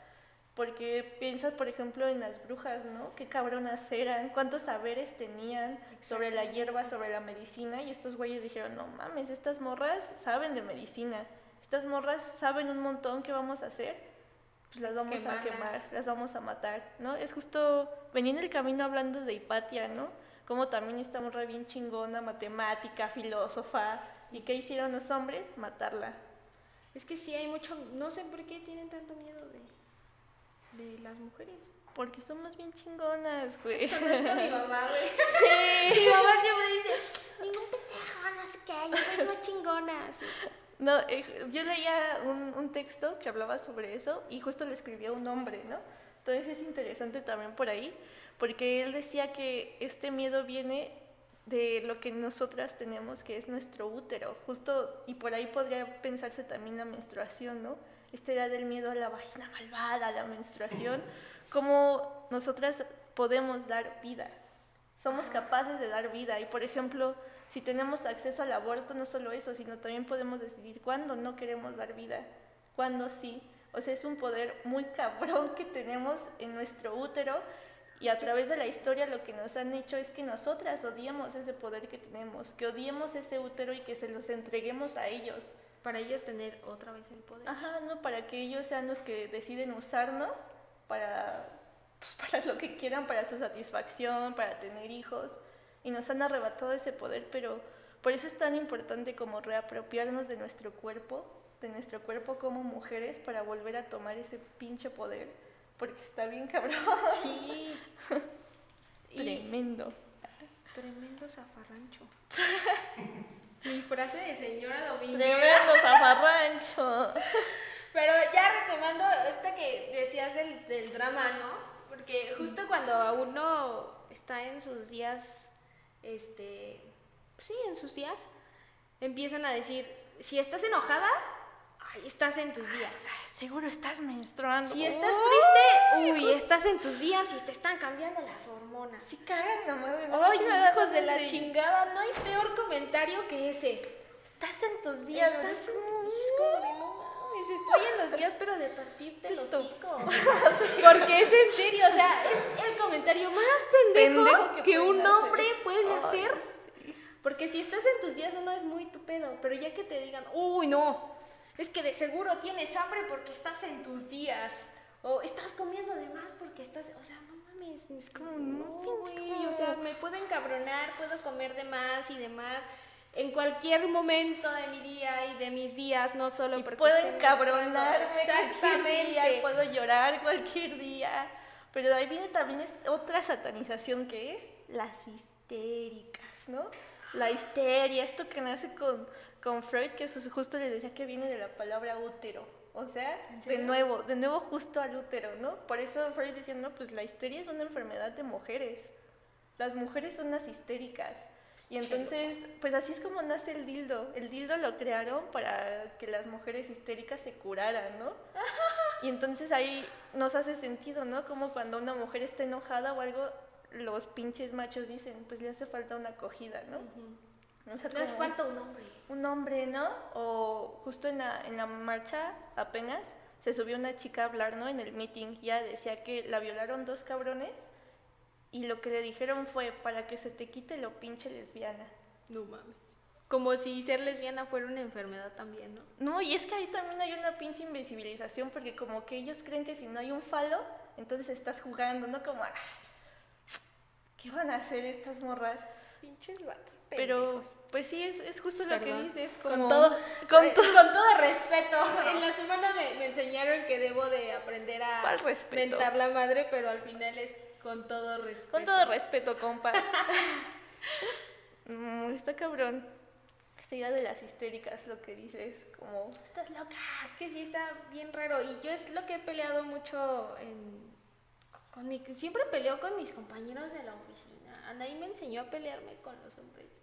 Porque piensas, por ejemplo, en las brujas, ¿no? Qué cabronas eran, cuántos saberes tenían sobre la hierba, sobre la medicina, y estos güeyes dijeron, no mames, estas morras saben de medicina, estas morras saben un montón qué vamos a hacer, pues las vamos a quemar, las vamos a matar, ¿no? Es justo, venía en el camino hablando de Hipatia, ¿no? Como también esta morra bien chingona, matemática, filósofa, ¿y qué hicieron los hombres? Matarla. Es que sí hay mucho, no sé por qué tienen tanto miedo de, de las mujeres. Porque somos bien chingonas, güey. Eso no es mi mamá, güey. Sí. Mi mamá siempre dice, ningún pendejo, no sé qué, yo soy más chingona. así. No, eh, yo leía un, un texto que hablaba sobre eso y justo lo escribía un hombre, ¿no? Entonces es interesante también por ahí, porque él decía que este miedo viene de lo que nosotras tenemos, que es nuestro útero, justo, y por ahí podría pensarse también la menstruación, ¿no? Esta idea del miedo a la vagina malvada, a la menstruación, cómo nosotras podemos dar vida, somos capaces de dar vida. Y por ejemplo, si tenemos acceso al aborto, no solo eso, sino también podemos decidir cuándo no queremos dar vida, cuándo sí. O sea, es un poder muy cabrón que tenemos en nuestro útero y a través de la historia lo que nos han hecho es que nosotras odiemos ese poder que tenemos, que odiemos ese útero y que se los entreguemos a ellos. Para ellos tener otra vez el poder. Ajá, ¿no? Para que ellos sean los que deciden usarnos para, pues, para lo que quieran, para su satisfacción, para tener hijos. Y nos han arrebatado ese poder, pero por eso es tan importante como reapropiarnos de nuestro cuerpo, de nuestro cuerpo como mujeres, para volver a tomar ese pinche poder, porque está bien cabrón. Sí. Tremendo. tremendo zafarrancho. Mi frase de señora Dominguez. Tremendo zafarrancho. Pero ya retomando esta que decías del, del drama, ¿no? Porque justo cuando uno está en sus días, este, sí, en sus días, empiezan a decir, si estás enojada, ay, estás en tus días. Seguro estás menstruando. Si estás triste, uy, estás en tus días y te están cambiando las hormonas. Sí cagan madre. ¿no? Ay, hijos de la chingada, no hay peor comentario que ese. Estás en tus días. Estás en- es como de, no mames, estoy en los días, pero de partirte Pito. hocico. Porque es en serio, o sea, es el comentario más pendejo, Pendejo que que, un hacer. hombre puede hacer. Porque si estás en tus días uno es muy tu pedo, pero ya que te digan, uy, no, es que de seguro tienes hambre porque estás en tus días. O estás comiendo de más porque estás, o sea, no mames, es como, no, güey, o sea, me puedo encabronar, puedo comer de más y de más. En cualquier momento de mi día y de mis días, no solo porque puedo menstruando. cualquier día, Exactamente. puedo llorar cualquier día. Pero de ahí viene también otra satanización que es las histéricas, ¿no? La histeria, esto que nace con, con Freud, que eso justo le decía que viene de la palabra útero. O sea, ¿En de nuevo, de nuevo justo al útero, ¿no? Por eso Freud decía, no, pues la histeria es una enfermedad de mujeres. Las mujeres son las histéricas. Y entonces, pues así es como nace el dildo. El dildo lo crearon para que las mujeres histéricas se curaran, ¿no? Y entonces ahí nos hace sentido, ¿no? Como cuando una mujer está enojada o algo, los pinches machos dicen, pues le hace falta una acogida, ¿no? No hace como falta un hombre. un hombre, ¿no? O justo en la, en la marcha apenas se subió una chica a hablar, ¿no? En el meeting, ya decía que la violaron dos cabrones y lo que le dijeron fue, para que se te quite lo pinche lesbiana. No mames. Como si ser lesbiana fuera una enfermedad también, ¿no? No, y es que ahí también hay una pinche invisibilización porque como que ellos creen que si no hay un falo, entonces estás jugando, ¿no? Como, "Ah, ¿qué van a hacer estas morras? Pinches vatos. Pero, pues sí, es, es justo lo que dices. Con todo, con eh, con todo respeto. En la semana me, me enseñaron que debo de aprender a mentar la madre, pero al final es con todo respeto. Con todo respeto, compa. Mm, está cabrón. Esta idea de las histéricas, lo que dices, como, estás loca. Es que sí está bien raro. Y yo es lo que he peleado mucho en, con mi, siempre peleo con mis compañeros de la oficina. Anaí me enseñó a pelearme con los hombres.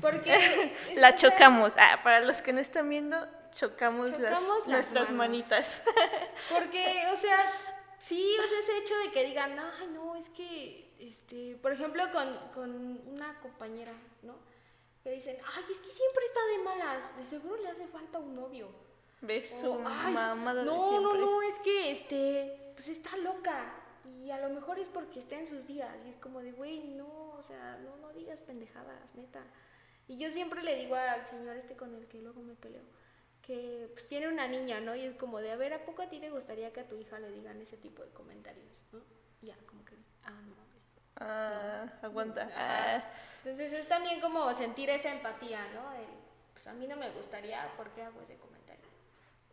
Porque La chocamos. Ah, para los que no están viendo, chocamos, las- Chocamos las nuestras manos. manitas. Porque, o sea, sí, o sea, ese hecho de que digan, ay, no, es que, este, por ejemplo, con, con una compañera, ¿no? Que dicen, ay, es que siempre está de malas, de seguro le hace falta un novio. Ves O, su "Ay, mamada de no, no, no, es que, este, pues está loca. Y a lo mejor es porque está en sus días. Y es como de, güey, no, o sea, no, no digas pendejadas, neta. Y yo siempre le digo al señor este con el que luego me peleo, que pues tiene una niña, ¿no? Y es como de, a ver, ¿a poco a ti te gustaría que a tu hija le digan ese tipo de comentarios, ¿no? Y ya, como que, ah, no. Ah, aguanta. Ah, Entonces es también como sentir esa empatía, ¿no? El, pues a mí no me gustaría, ¿por qué hago ese comentario?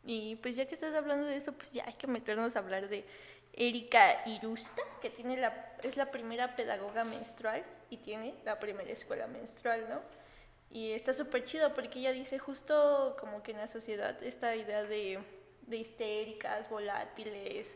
Y pues ya que estás hablando de eso, pues ya hay que meternos a hablar de Erika Irusta, que tiene la, es la primera pedagoga menstrual y tiene la primera escuela menstrual, ¿no? Y está súper chido porque ella dice justo como que en la sociedad esta idea de, de histéricas, volátiles,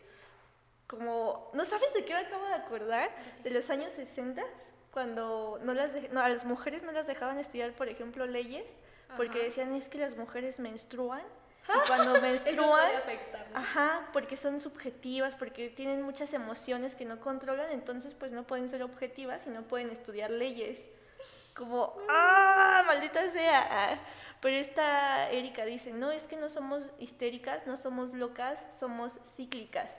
como, ¿no sabes de qué me acabo de acordar? De los años 60, cuando no las dej- no, a las mujeres no las dejaban estudiar, por ejemplo, leyes, porque Ajá. decían es que las mujeres menstruan y cuando Eso menstruan, ajá, porque son subjetivas, porque tienen muchas emociones que no controlan, entonces pues no pueden ser objetivas y no pueden estudiar leyes. Como, ¡ah, maldita sea! Pero esta Erika dice, no, es que no somos histéricas, no somos locas, somos cíclicas.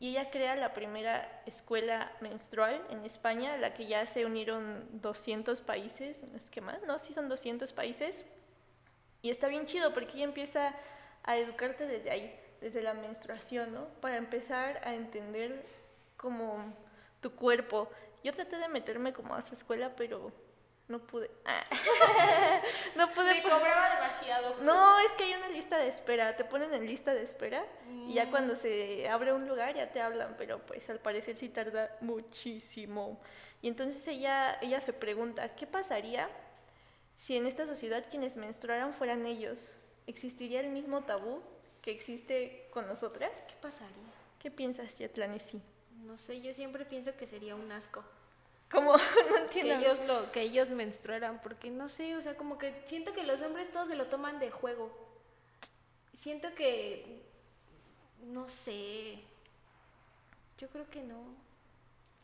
Y ella crea la primera escuela menstrual en España, a la que ya se unieron 200 países, no es que más, no, sí son 200 países. Y está bien chido porque ella empieza a educarte desde ahí, desde la menstruación, ¿no? Para empezar a entender como tu cuerpo. Yo traté de meterme como a su escuela, pero no pude. No pude. Me cobraba demasiado. no, es que hay una lista de espera, te ponen en lista de espera y ya cuando se abre un lugar ya te hablan, pero pues al parecer sí tarda muchísimo. Y entonces ella, ella se pregunta, ¿qué pasaría si en esta sociedad quienes menstruaran fueran ellos? ¿Existiría el mismo tabú que existe con nosotras? ¿Qué pasaría? ¿Qué piensas, Yatlanesi? No sé, yo siempre pienso que sería un asco. Como, no Que entiendo. ellos, lo, que ellos menstruaran, porque no sé, o sea, como que siento que los hombres todos se lo toman de juego. Siento que, no sé, yo creo que no.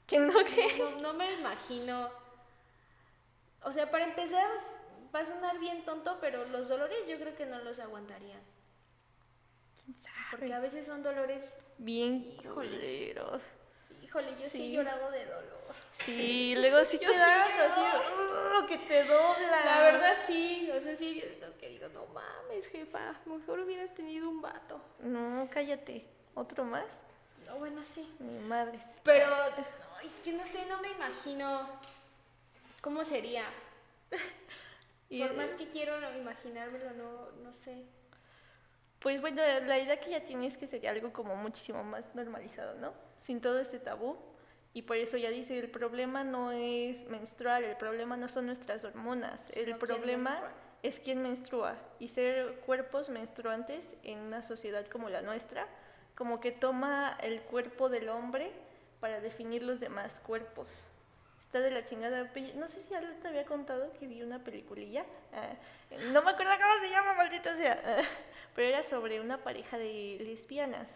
Que no, que... No, no me lo imagino. O sea, para empezar, va a sonar bien tonto, pero los dolores yo creo que no los aguantarían. Porque a veces son dolores, Bien Híjole. culeros. Híjole, yo sí, Sí. he llorado de dolor. Sí, luego sí Yo te sí das así, uh, que te dobla. La verdad sí, o sea, sí, es que digo, no mames, jefa, mejor hubieras tenido un vato. No, cállate. ¿Otro más? No, bueno, sí. Mi madre. Pero, no, es que no sé, no me imagino cómo sería. Y, Por más que quiero imaginármelo, no, no sé. Pues bueno, la idea que ya tienes es que sería algo como muchísimo más normalizado, ¿no? Sin todo este tabú. Y por eso ya dice, el problema no es menstrual, el problema no son nuestras hormonas, el problema es quién menstrua. Y ser cuerpos menstruantes en una sociedad como la nuestra, como que toma el cuerpo del hombre para definir los demás cuerpos. Está de la chingada. No sé si ya te había contado que vi una peliculilla. ah, no me acuerdo cómo se llama, maldita sea. ah, pero era sobre una pareja de lesbianas.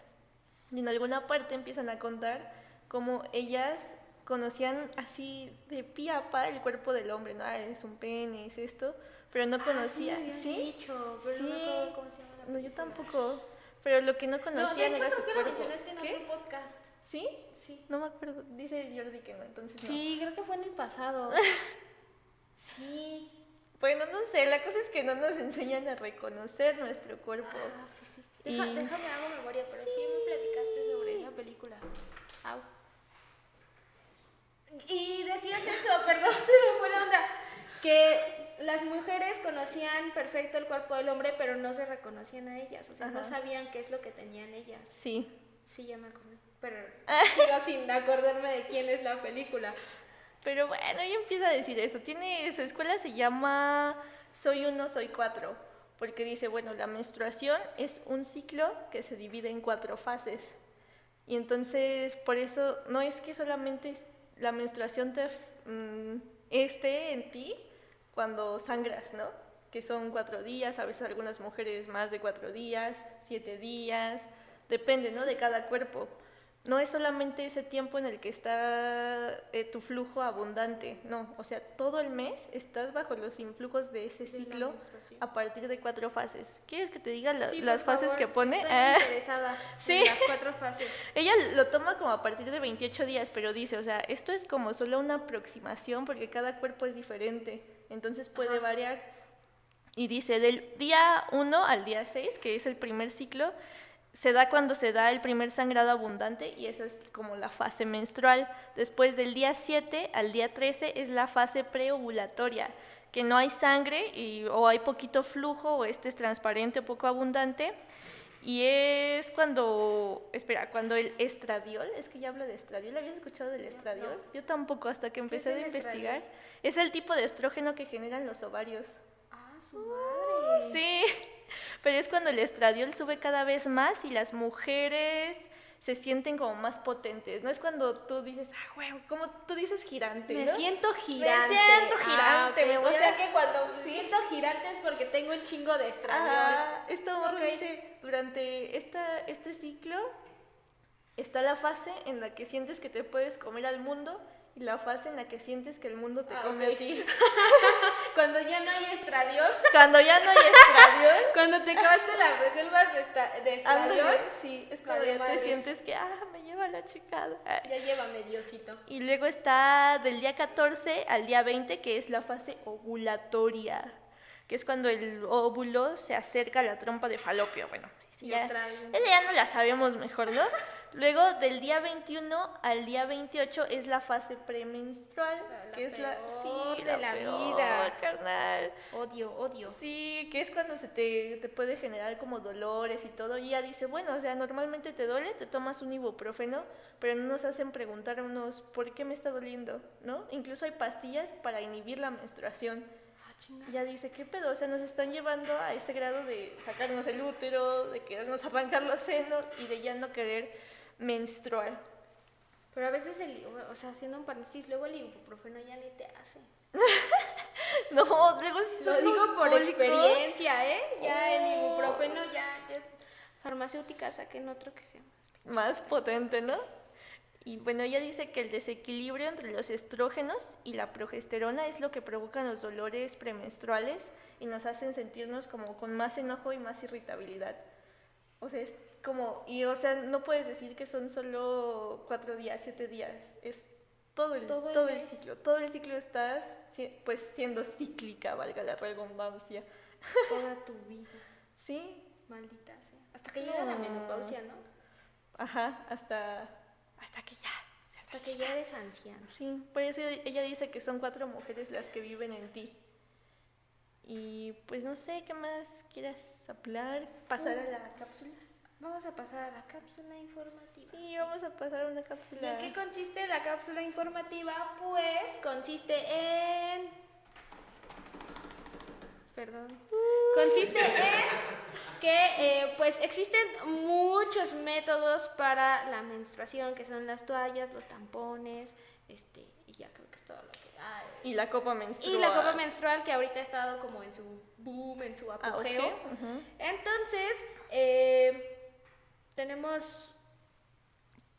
Y en alguna parte empiezan a contar cómo ellas conocían así de pie a pa el cuerpo del hombre, ¿no? Ah, es un pene, es esto, pero no conocían. Ah, sí, ¿Sí? dicho, pero no Sí. cómo se llama la No, yo tampoco. Pero lo que no No, de hecho era creo su que lo cuerpo. mencionaste en ¿Qué? otro podcast. ¿Sí? Sí. No me acuerdo. Dice Jordi que no, entonces no. Sí, creo que fue en el pasado. sí. Bueno, no sé, la cosa es que no nos enseñan a reconocer nuestro cuerpo. Ah, sí, sí. Deja- Y- Déjame hago memoria, pero sí. me platicaste sobre esa película. Au. Y decías eso, perdón, se me fue la onda. Que las mujeres conocían perfecto el cuerpo del hombre, pero no se reconocían a ellas. O sea, no Ajá. sabían qué es lo que tenían ellas. Sí. Sí, ya me acordé. Pero sigo sin acordarme de quién es la película. Pero bueno, ella empieza a decir eso. Tiene su escuela se llama Soy uno, soy cuatro. Porque dice, bueno, la menstruación es un ciclo que se divide en cuatro fases. Y entonces, por eso, no es que solamente la menstruación mm, esté en ti cuando sangras, ¿no? Que son cuatro días, a veces algunas mujeres más de cuatro días, siete días, depende, ¿no? De cada cuerpo. No es solamente ese tiempo en el que está eh, tu flujo abundante, no, o sea, todo el mes estás bajo los influjos de ese ciclo a partir de cuatro fases. ¿Quieres que te diga la- Sí, las fases favor, que pone? Estoy Ah. interesada Sí. en las cuatro fases. Ella lo toma como a partir de 28 días, pero dice, o sea, esto es como solo una aproximación porque cada cuerpo es diferente, entonces puede Ajá. variar. Y dice, del día 1 al día 6, que es el primer ciclo, se da cuando se da el primer sangrado abundante y esa es como la fase menstrual. Después del día 7 al día 13 es la fase preovulatoria, que no hay sangre y, o hay poquito flujo o este es transparente o poco abundante. Y es cuando, espera, cuando el estradiol, es que ya hablo de estradiol, ¿habías escuchado del estradiol? Yo tampoco, hasta que empecé a investigar. estradiol? Es el tipo de estrógeno que generan los ovarios. Ah, su madre. Sí, pero es cuando el estradiol sube cada vez más y las mujeres se sienten como más potentes. No es cuando tú dices, ah, huevo, como tú dices girante, Me ¿no? siento girante. siento Ah, girante, ok. me voy O a- sea que cuando me Sí. siento girante es porque tengo un chingo de estradiol. Ajá, esta morra Ok. dice, durante esta, este ciclo está la fase en la que sientes que te puedes comer al mundo y la fase en la que sientes que el mundo te Ah, come ok. a ti. Cuando ya no hay estradiol, Cuando ya no hay estradiol, cuando te acabaste las reservas de, esta- de estradiol, ándale, sí, es cuando ya madres. te sientes que, ah, me lleva la chicada. Ya llévame Diosito. Y luego está del día 14 al día 20, que es la fase ovulatoria, que es cuando el óvulo se acerca a la trompa de falopio. Bueno, Y ya, ya no la sabemos mejor, ¿no? Luego del día 21 al día 28 es la fase premenstrual, La- la que es la, sí, de la peor, vida. carnal. Odio, odio. Sí, que es cuando se te, te puede generar como dolores y todo. Y ella dice, bueno, o sea, normalmente te duele, te tomas un ibuprofeno, pero no nos hacen preguntarnos por qué me está doliendo, ¿no? Incluso hay pastillas para inhibir la menstruación. Ah, chinga. Y ella dice, ¿qué pedo? O sea, nos están llevando a ese grado de sacarnos el útero, de querernos arrancar los senos y de ya no querer menstruar. Pero a veces, el, o sea, haciendo un paréntesis, luego el ibuprofeno ya ni te hace. No, luego sí Lo digo por cólicos. experiencia, ¿eh? Ya el Oh. ibuprofeno, ya, ya farmacéuticas saquen otro que sea más. más potente, ¿no? Y bueno, ella dice que el desequilibrio entre los estrógenos y la progesterona es lo que provocan los dolores premenstruales y nos hacen sentirnos como con más enojo y más irritabilidad. O sea, es como, y o sea, no puedes decir que son solo cuatro días, siete días, es todo el, Todo todo el ciclo, todo el ciclo estás pues siendo cíclica, valga la redundancia. Toda tu vida, Sí, maldita sea. Hasta que llega la No. menopausia, ¿no? ajá, hasta, hasta que ya. Hasta que ya eres anciano. Sí, por eso ella dice que son cuatro mujeres las que viven en ti. Y pues no sé qué más quieras hablar, pasar a la cápsula. Vamos a pasar a la cápsula informativa. Sí, vamos a pasar a una ¿Y cápsula. en qué consiste la cápsula informativa? Pues consiste en... Perdón. Consiste en que eh, pues existen muchos métodos para la menstruación, que son las toallas, los tampones, Este, y ya creo que es todo lo que... ah, Y la copa menstrual. y la copa menstrual que ahorita ha estado como en su boom, en su apogeo. Auge, ujú. Entonces, eh, tenemos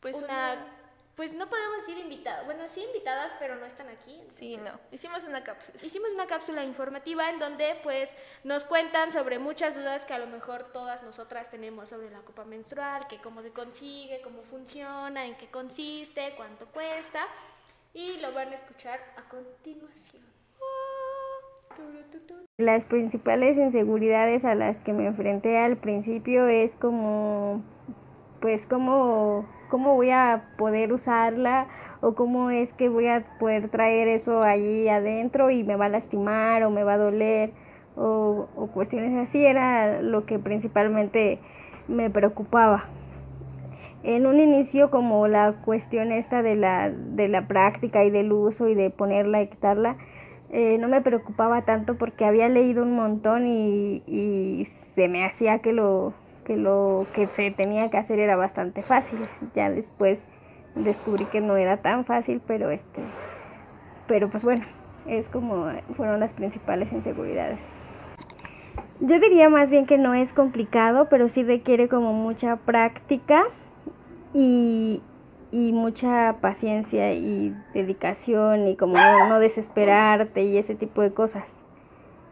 Pues una... una- Pues no podemos decir invitadas. Bueno, sí invitadas, pero no están aquí. Sí, entonces- no. Hicimos una cápsula. Hicimos una cápsula informativa en donde pues nos cuentan sobre muchas dudas que a lo mejor todas nosotras tenemos sobre la copa menstrual, que cómo se consigue, cómo funciona, en qué consiste, cuánto cuesta y lo van a escuchar a continuación. Las principales inseguridades a las que me enfrenté al principio es como, pues, cómo, cómo voy a poder usarla o cómo es que voy a poder traer eso allí adentro y me va a lastimar o me va a doler o, o cuestiones así era lo que principalmente me preocupaba. En un inicio como la cuestión esta de la, de la práctica y del uso y de ponerla y quitarla, eh, no me preocupaba tanto porque había leído un montón y, y se me hacía que lo, que lo que se tenía que hacer era bastante fácil. Ya después descubrí que no era tan fácil, pero este, pero pues bueno, es como fueron las principales inseguridades. Yo diría más bien que no es complicado, pero sí requiere como mucha práctica y, y mucha paciencia y dedicación y como no, desesperarte y ese tipo de cosas.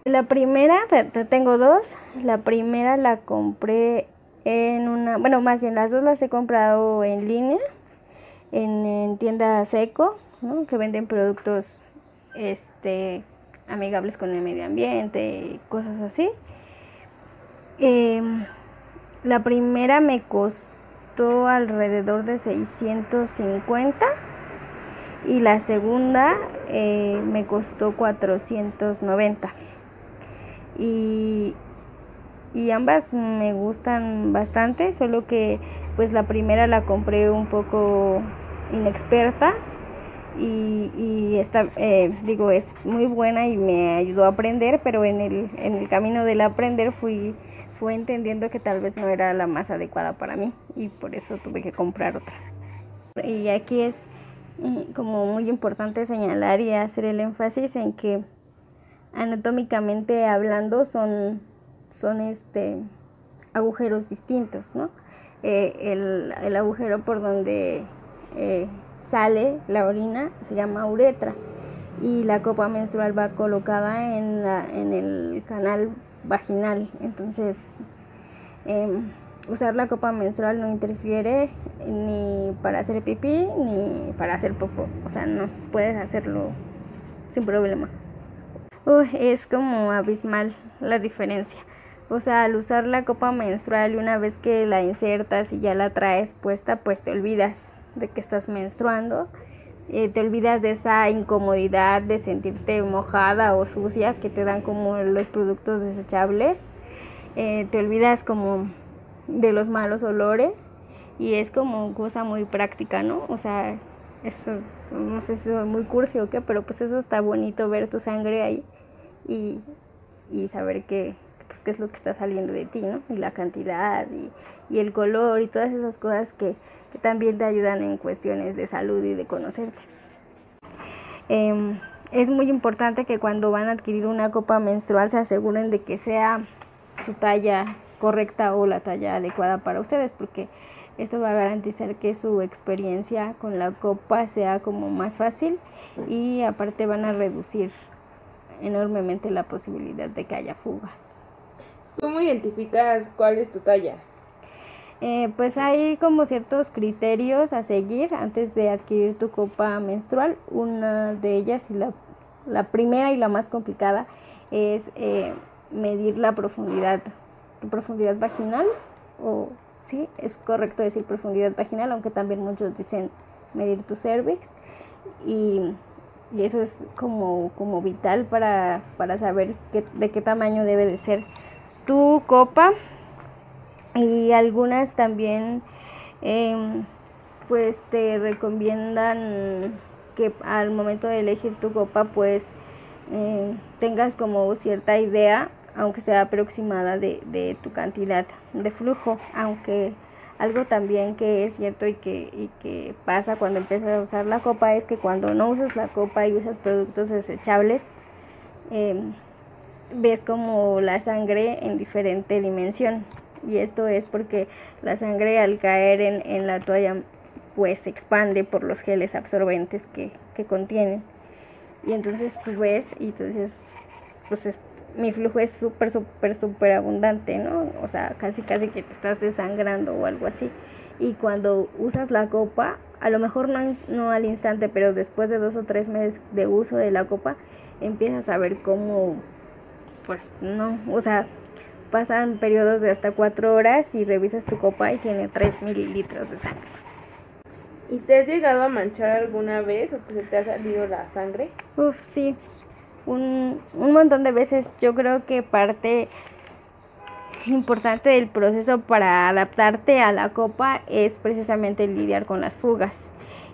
La primera, te- te- tengo dos. La primera la compré en una, bueno, más bien las dos las he comprado en línea, en, en tiendas Seco, que venden productos este, amigables con el medio ambiente y cosas así. Em, la primera me costó alrededor de 650 y la segunda eh, me costó 490. Y, y ambas me gustan bastante, solo que pues la primera la compré un poco inexperta y, y esta, eh, digo, es muy buena y me ayudó a aprender, pero en el, en el camino del aprender fui, fui entendiendo que tal vez no era la más adecuada para mí y por eso tuve que comprar otra. Y aquí es mm, como muy importante señalar y hacer el énfasis en que anatómicamente hablando son, son este, agujeros distintos, ¿no? Eh, el, el agujero por donde eh, sale la orina se llama uretra y la copa menstrual va colocada en, la, en el canal vaginal. Entonces, em, usar la copa menstrual no interfiere ni para hacer pipí ni para hacer popó. O sea, no puedes hacerlo sin problema. Uy, es como abismal la diferencia. O sea, al usar la copa menstrual una vez que la insertas y ya la traes puesta, pues te olvidas de que estás menstruando. Eh, te olvidas de esa incomodidad de sentirte mojada o sucia que te dan como los productos desechables. Eh, te olvidas como de los malos olores y es como cosa muy práctica, ¿no? O sea, eso, no sé si es muy cursi o qué, pero pues eso está bonito ver tu sangre ahí y, y saber que, pues, qué es lo que está saliendo de ti, ¿no? Y la cantidad y, y el color y todas esas cosas que, que también te ayudan en cuestiones de salud y de conocerte. Em, es muy importante que cuando van a adquirir una copa menstrual se aseguren de que sea su talla correcta o la talla adecuada para ustedes, porque esto va a garantizar que su experiencia con la copa sea como más fácil y aparte van a reducir enormemente la posibilidad de que haya fugas. ¿Cómo identificas cuál es tu talla? Eh, pues hay como ciertos criterios a seguir antes de adquirir tu copa menstrual. Una de ellas y la, la primera y la más complicada es eh, medir la profundidad, tu profundidad vaginal o sí, es correcto decir profundidad vaginal, aunque también muchos dicen medir tu cervix y, eso es como, como vital para, para saber de qué tamaño debe de ser tu copa y algunas también em, pues te recomiendan que al momento de elegir tu copa pues eh, tengas como cierta idea aunque sea aproximada de, de tu cantidad de flujo aunque Algo también que es cierto y que, y que pasa cuando empiezas a usar la copa es que cuando no usas la copa y usas productos desechables, em, ves como la sangre en diferente dimensión. Y esto es porque la sangre al caer en, en la toalla pues se expande por los geles absorbentes que, que contienen. Y entonces tú ves y entonces pues es- mi flujo es súper, súper, súper abundante, ¿no? O sea, casi, casi que te estás desangrando o algo así. Y cuando usas la copa, a lo mejor no, no al instante, pero después de dos o tres meses de uso de la copa, empiezas a ver cómo, pues no, o sea, pasan periodos de hasta cuatro horas y revisas tu copa y tiene 3 mililitros de sangre. ¿Y te has llegado a manchar alguna vez o te- se te ha salido la sangre? Uf, sí. Un, un montón de veces. Yo creo que parte importante del proceso para adaptarte a la copa es precisamente lidiar con las fugas.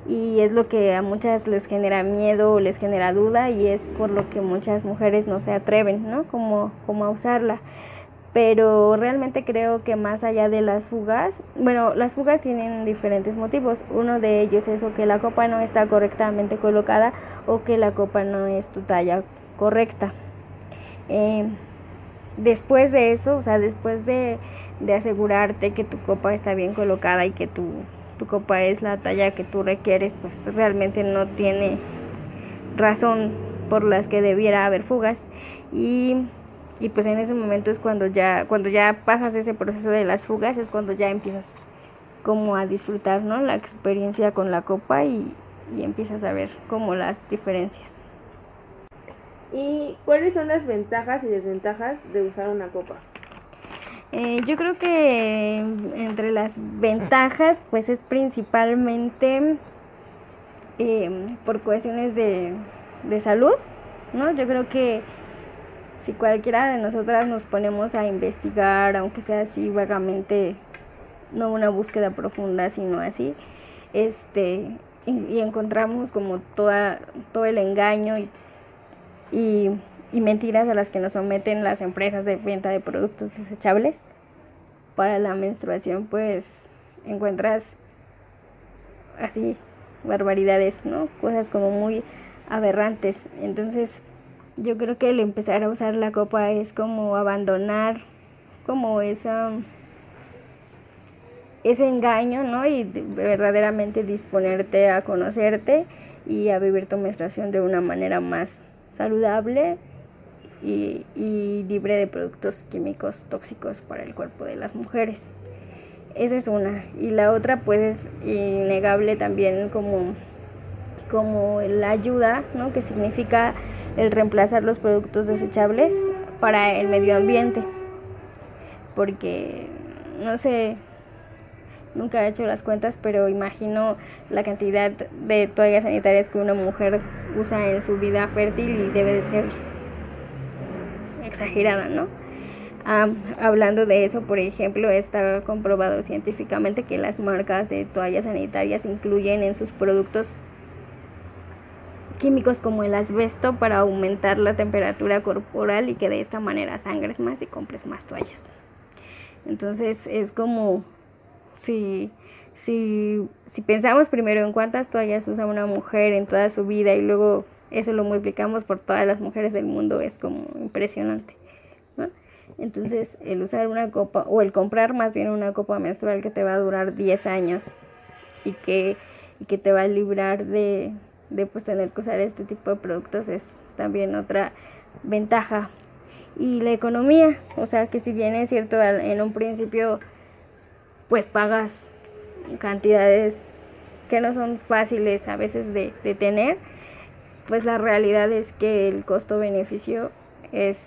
Y es lo que a muchas les genera miedo o les genera duda y es por lo que muchas mujeres no se atreven, ¿no? Como, como a usarla. Pero realmente creo que más allá de las fugas, bueno, las fugas tienen diferentes motivos. Uno de ellos es o que la copa no está correctamente colocada o que la copa no es tu talla correcta. Eh, después de eso, o sea, después de, de asegurarte que tu copa está bien colocada y que tu, tu copa es la talla que tú requieres, pues realmente no tiene razón por las que debiera haber fugas. Y, y pues en ese momento es cuando ya, cuando ya pasas ese proceso de las fugas, es cuando ya empiezas como a disfrutar, ¿no? La experiencia con la copa y, y empiezas a ver como las diferencias. ¿Y cuáles son las ventajas y desventajas de usar una copa? Eh, yo creo que entre las ventajas, pues es principalmente eh, por cuestiones de, de salud, ¿no? Yo creo que si cualquiera de nosotras nos ponemos a investigar, aunque sea así vagamente, no una búsqueda profunda, sino así, este, y, encontramos como toda, todo el engaño y y, y mentiras a las que nos someten las empresas de venta de productos desechables para la menstruación, pues encuentras así barbaridades, ¿no? Cosas como muy aberrantes. Entonces, yo creo que el empezar a usar la copa es como abandonar como esa ese engaño, ¿no? Y de- verdaderamente disponerte a conocerte y a vivir tu menstruación de una manera más saludable y, y libre de productos químicos tóxicos para el cuerpo de las mujeres. Esa es una. Y la otra pues es innegable también como, como la ayuda, ¿no? Que significa el reemplazar los productos desechables para el medio ambiente. Porque, no sé, nunca he hecho las cuentas, pero imagino la cantidad de toallas sanitarias que una mujer usa en su vida fértil y debe de ser exagerada, ¿no? Ah, hablando de eso, por ejemplo, está comprobado científicamente que las marcas de toallas sanitarias incluyen en sus productos químicos como el asbesto para aumentar la temperatura corporal y que de esta manera sangres más y compres más toallas. Entonces es como si, si, si pensamos primero en cuántas toallas usa una mujer en toda su vida y luego eso lo multiplicamos por todas las mujeres del mundo, es como impresionante. Entonces, el usar una copa, o el comprar más bien una copa menstrual que te va a durar 10 años y que, y que te va a librar de, de pues, tener que usar este tipo de productos es también otra ventaja. Y la economía, o sea que si bien es cierto en un principio pues pagas cantidades que no son fáciles a veces de, de tener, pues la realidad es que el costo-beneficio es,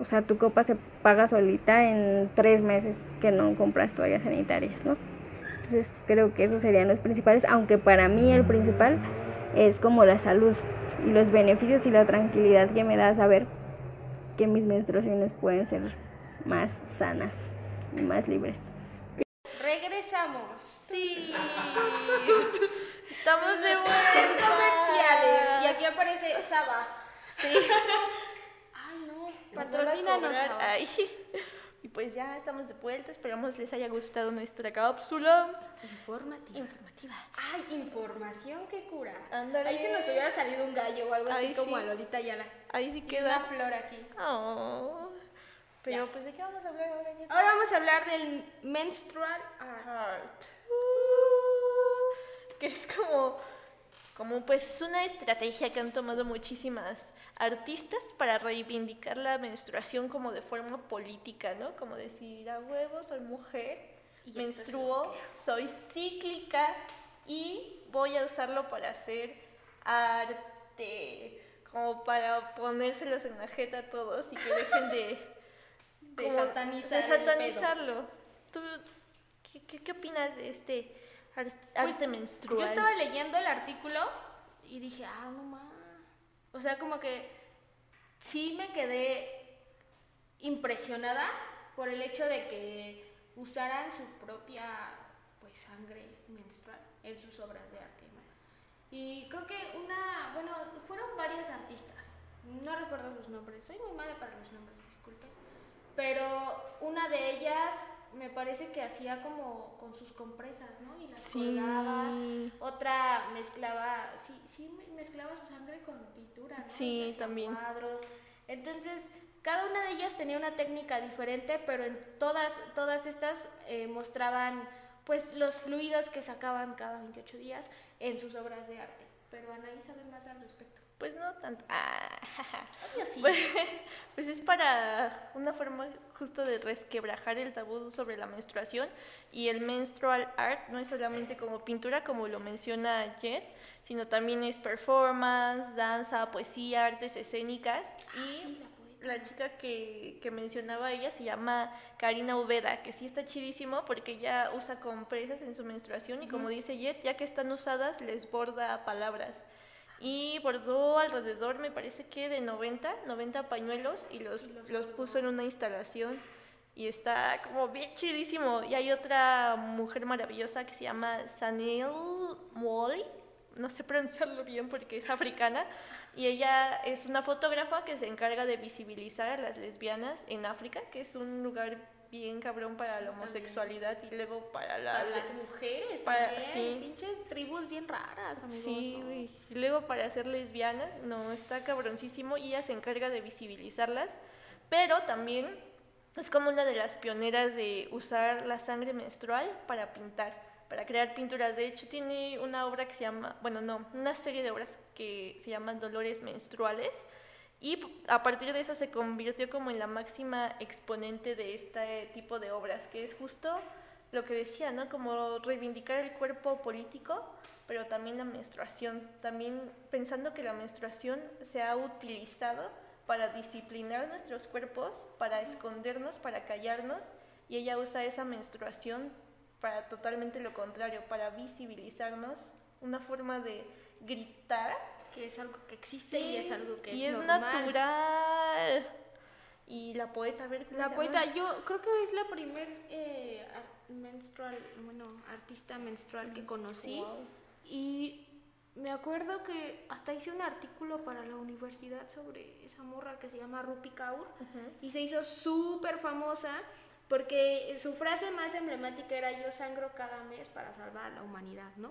o sea, tu copa se paga solita en tres meses que no compras toallas sanitarias, ¿no? Entonces creo que esos serían los principales, aunque para mí el principal es como la salud y los beneficios y la tranquilidad que me da saber que mis menstruaciones pueden ser más sanas y más libres. Regresamos. Sí. Estamos de vuelta. comerciales. Y aquí aparece Saba. Sí. Ay, no. Patrocínanos. Ay. Y pues ya estamos de vuelta, esperamos les haya gustado nuestra cápsula Informativa. informativa. Ay, información que cura. Ándale. Ahí se nos hubiera salido un gallo o algo así Ay, como sí. a Lolita Yala. Ahí sí Y una queda. flor aquí. Oh. Pero Ya. pues de qué vamos a hablar ahora? Ahora vamos a hablar del menstrual art. Que es como, como pues una estrategia que han tomado muchísimas artistas para reivindicar la menstruación como de forma política, ¿no? Como decir, a huevo, soy mujer, Y menstruo, soy cíclica y voy a usarlo para hacer arte, como para ponérselos en la jeta a todos y que dejen de De satanizar de satanizarlo. ¿Tú qué, qué, qué opinas de este ar- arte menstrual? Yo estaba leyendo el artículo y dije, ah, no más. O sea, como que sí me quedé impresionada por el hecho de que usaran su propia pues sangre menstrual en sus obras de arte. ¿no? Y creo que una, bueno, fueron varios artistas. No recuerdo sus nombres, soy muy mala para los nombres, disculpen. Pero una de ellas me parece que hacía como con sus compresas, ¿no? Y las Sí. colgaba. Otra mezclaba, sí, sí me- mezclaba su sangre con pintura, ¿no? Sí, también. Cuadros. Entonces, cada una de ellas tenía una técnica diferente, pero en todas, todas estas eh, mostraban pues los fluidos que sacaban cada 28 días en sus obras de arte. Pero Anaí sabe más al respecto. Pues no tanto. Ah. Obvio sí. Pues, pues es para una forma justo de resquebrajar el tabú sobre la menstruación y el menstrual art no es solamente como pintura como lo menciona Jet, sino también es performance, danza, poesía, artes escénicas y Ah, sí, la poeta. la chica que, que mencionaba ella se llama Karina Ubeda, que sí está chidísimo porque ella usa compresas en su menstruación y como dice Jet, ya que están usadas les borda palabras. Y bordó alrededor, me parece que de 90, 90 pañuelos y los, los puso en una instalación y está como bien chidísimo. Y hay otra mujer maravillosa que se llama Sanil Molly, no sé pronunciarlo bien porque es africana, y ella es una fotógrafa que se encarga de visibilizar a las lesbianas en África, que es un lugar bien cabrón para la homosexualidad y luego para la... Para las mujeres para- también, sí. pinches tribus bien raras, amigos. Sí. Y luego para ser lesbiana, no, está cabroncísimo y ella se encarga de visibilizarlas, pero también es como una de las pioneras de usar la sangre menstrual para pintar, para crear pinturas. De hecho, tiene una obra que se llama, bueno, no, una serie de obras que se llaman Dolores Menstruales. Y a partir de eso se convirtió como en la máxima exponente de este tipo de obras, que es justo lo que decía, ¿no? Como reivindicar el cuerpo político, pero también la menstruación. También pensando que la menstruación se ha utilizado para disciplinar nuestros cuerpos, para escondernos, para callarnos, y ella usa esa menstruación para totalmente lo contrario, para visibilizarnos, una forma de gritar Que es algo que existe y es algo que y es, es normal. natural. Y la poeta, a ver, ¿cómo La poeta, llama? yo creo que es la primer eh, menstrual, bueno, artista menstrual que conocí. Y me acuerdo que hasta hice un artículo para la universidad sobre esa morra que se llama Rupi Kaur y se hizo súper famosa porque su frase más emblemática era yo sangro cada mes para salvar a la humanidad, ¿no?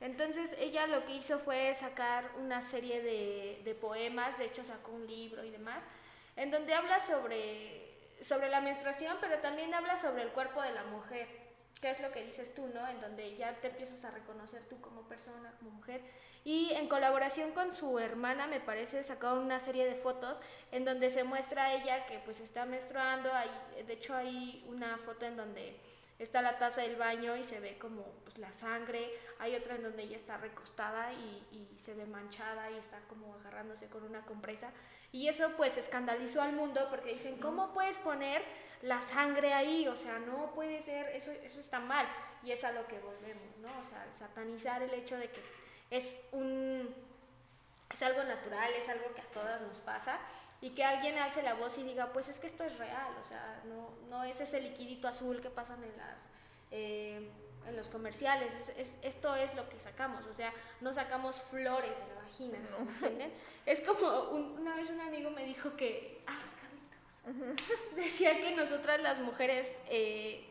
Entonces ella lo que hizo fue sacar una serie de, poemas, de hecho sacó un libro y demás, en donde habla sobre, sobre la menstruación, pero también habla sobre el cuerpo de la mujer, que es lo que dices tú, ¿no? En donde ya te empiezas a reconocer tú como persona, como mujer. Y en colaboración con su hermana, me parece, sacaron una serie de fotos en donde se muestra a ella que pues está menstruando. Hay, de hecho hay una foto en donde está la taza del baño y se ve como pues, la sangre. Hay otra en donde ella está recostada y, y se ve manchada y está como agarrándose con una compresa. Y eso pues escandalizó al mundo porque dicen, ¿cómo puedes poner la sangre ahí? O sea, no puede ser, eso, eso está mal. Y es a lo que volvemos, ¿no? O sea, satanizar el hecho de que es un es algo que a todas nos pasa y que alguien alce la voz y diga, pues es que esto es real, o sea, no, no es ese liquidito azul que pasan en las eh, en los comerciales, es, es- esto es lo que sacamos, o sea, no sacamos flores de la vagina, ¿entienden? Es como un- una vez un amigo me dijo que, ah, Carlitos, decía que nosotras las mujeres, eh,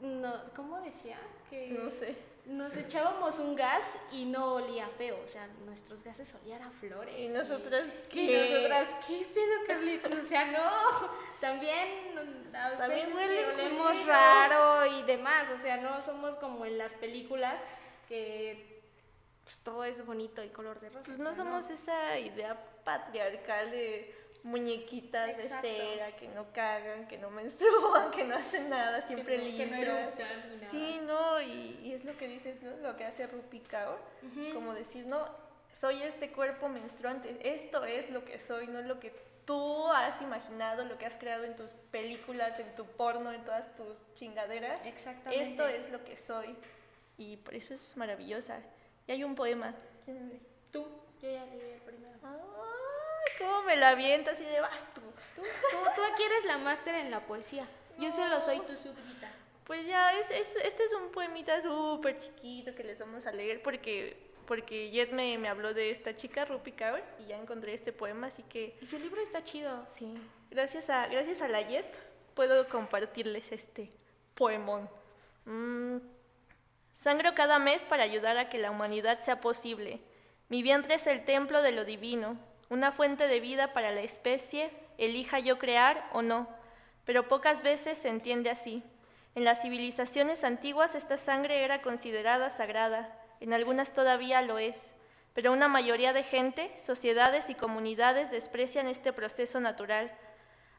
no, ¿cómo decía? Que No sé. Nos echábamos un gas y no olía feo, o sea, nuestros gases olían a flores. Y nosotras, Y ¿qué? nosotras, ¿qué pedo, Carlitos? O sea, no, también a También veces olemos raro y demás, o sea, no somos como en las películas que pues, todo es bonito y color de rosa. Pues o no somos esa idea patriarcal de muñequitas Exacto. de cera que no cagan, que no menstruan, que no hacen nada, siempre no- que no eructan nada. Sí, no, y, y es lo que dices, ¿no? Lo que hace Rupi Kaur, como decir, no, soy este cuerpo menstruante, esto es lo que soy, no lo que tú has imaginado, lo que has creado en tus películas, en tu porno, en todas tus chingaderas. Exactamente. Esto es lo que soy. Y por eso es maravillosa. Y hay un poema. ¿Quién lee? Tú, yo ya leí el primero. Ay, cómo me la avienta así de vas tú. Tú, tú, tú aquí eres la máster en la poesía. Yo solo soy tu súbdita. Pues ya, es, es- este es un poemita súper chiquito que les vamos a leer porque, porque Jet me, me habló de esta chica, Rupi Kaur, y ya encontré este poema, así que Y su libro está chido. sí, gracias a, gracias a la Jet puedo compartirles este poemón. Mm. Sangro cada mes para ayudar a que la humanidad sea posible. Mi vientre es el templo de lo divino, una fuente de vida para la especie, elija yo crear o no, pero pocas veces se entiende así. En las civilizaciones antiguas esta sangre era considerada sagrada, en algunas todavía lo es, pero una mayoría de gente, sociedades y comunidades desprecian este proceso natural.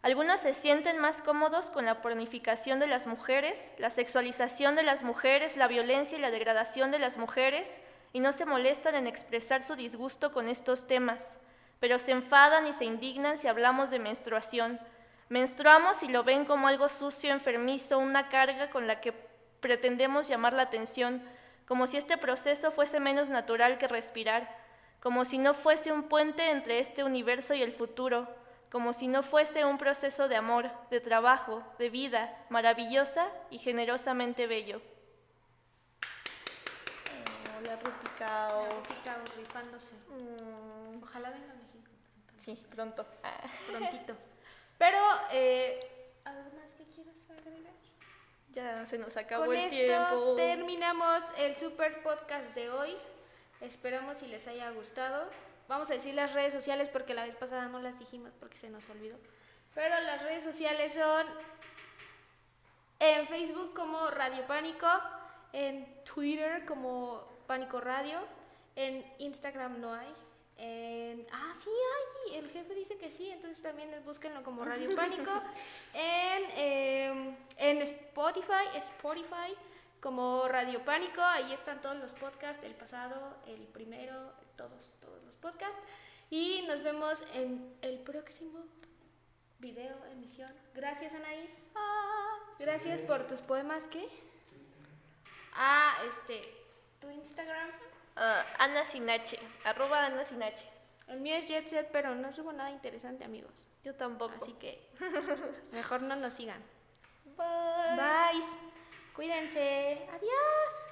Algunos se sienten más cómodos con la pornificación de las mujeres, la sexualización de las mujeres, la violencia y la degradación de las mujeres, y no se molestan en expresar su disgusto con estos temas, pero se enfadan y se indignan si hablamos de menstruación. Menstruamos y lo ven como algo sucio, enfermizo, una carga con la que pretendemos llamar la atención, como si este proceso fuese menos natural que respirar, como si no fuese un puente entre este universo y el futuro, como si no fuese un proceso de amor, de trabajo, de vida, maravillosa y generosamente bello. Hola, Rupicao. Picao, rifándose. Mm, Ojalá venga Sí, pronto. Ah. prontito. Pero, eh, ¿algo más que quieras agregar? Ya se nos acabó Con el esto tiempo. terminamos el super podcast de hoy. Esperamos si les haya gustado. Vamos a decir las redes sociales porque la vez pasada no las dijimos porque se nos olvidó. Pero las redes sociales son en Facebook como Radio Pánico, en Twitter como Pánico Radio, en Instagram no hay. En, ah, sí hay, el jefe dice que sí, entonces también búsquenlo como Radio Pánico. en, em, en Spotify, Spotify como Radio Pánico, ahí están todos los podcasts, el pasado, el primero, todos, todos los podcasts. Y nos vemos en el próximo video, emisión. Gracias, Anaís. Ah, gracias por tus poemas, ¿qué? Ah, este, tu Instagram. Ah, Ana Sinache, arroba Ana Sinache. El mío es Jet Set, pero no subo nada interesante, amigos. Yo tampoco. Así que mejor no nos sigan. Bye. Bye. Cuídense. Adiós.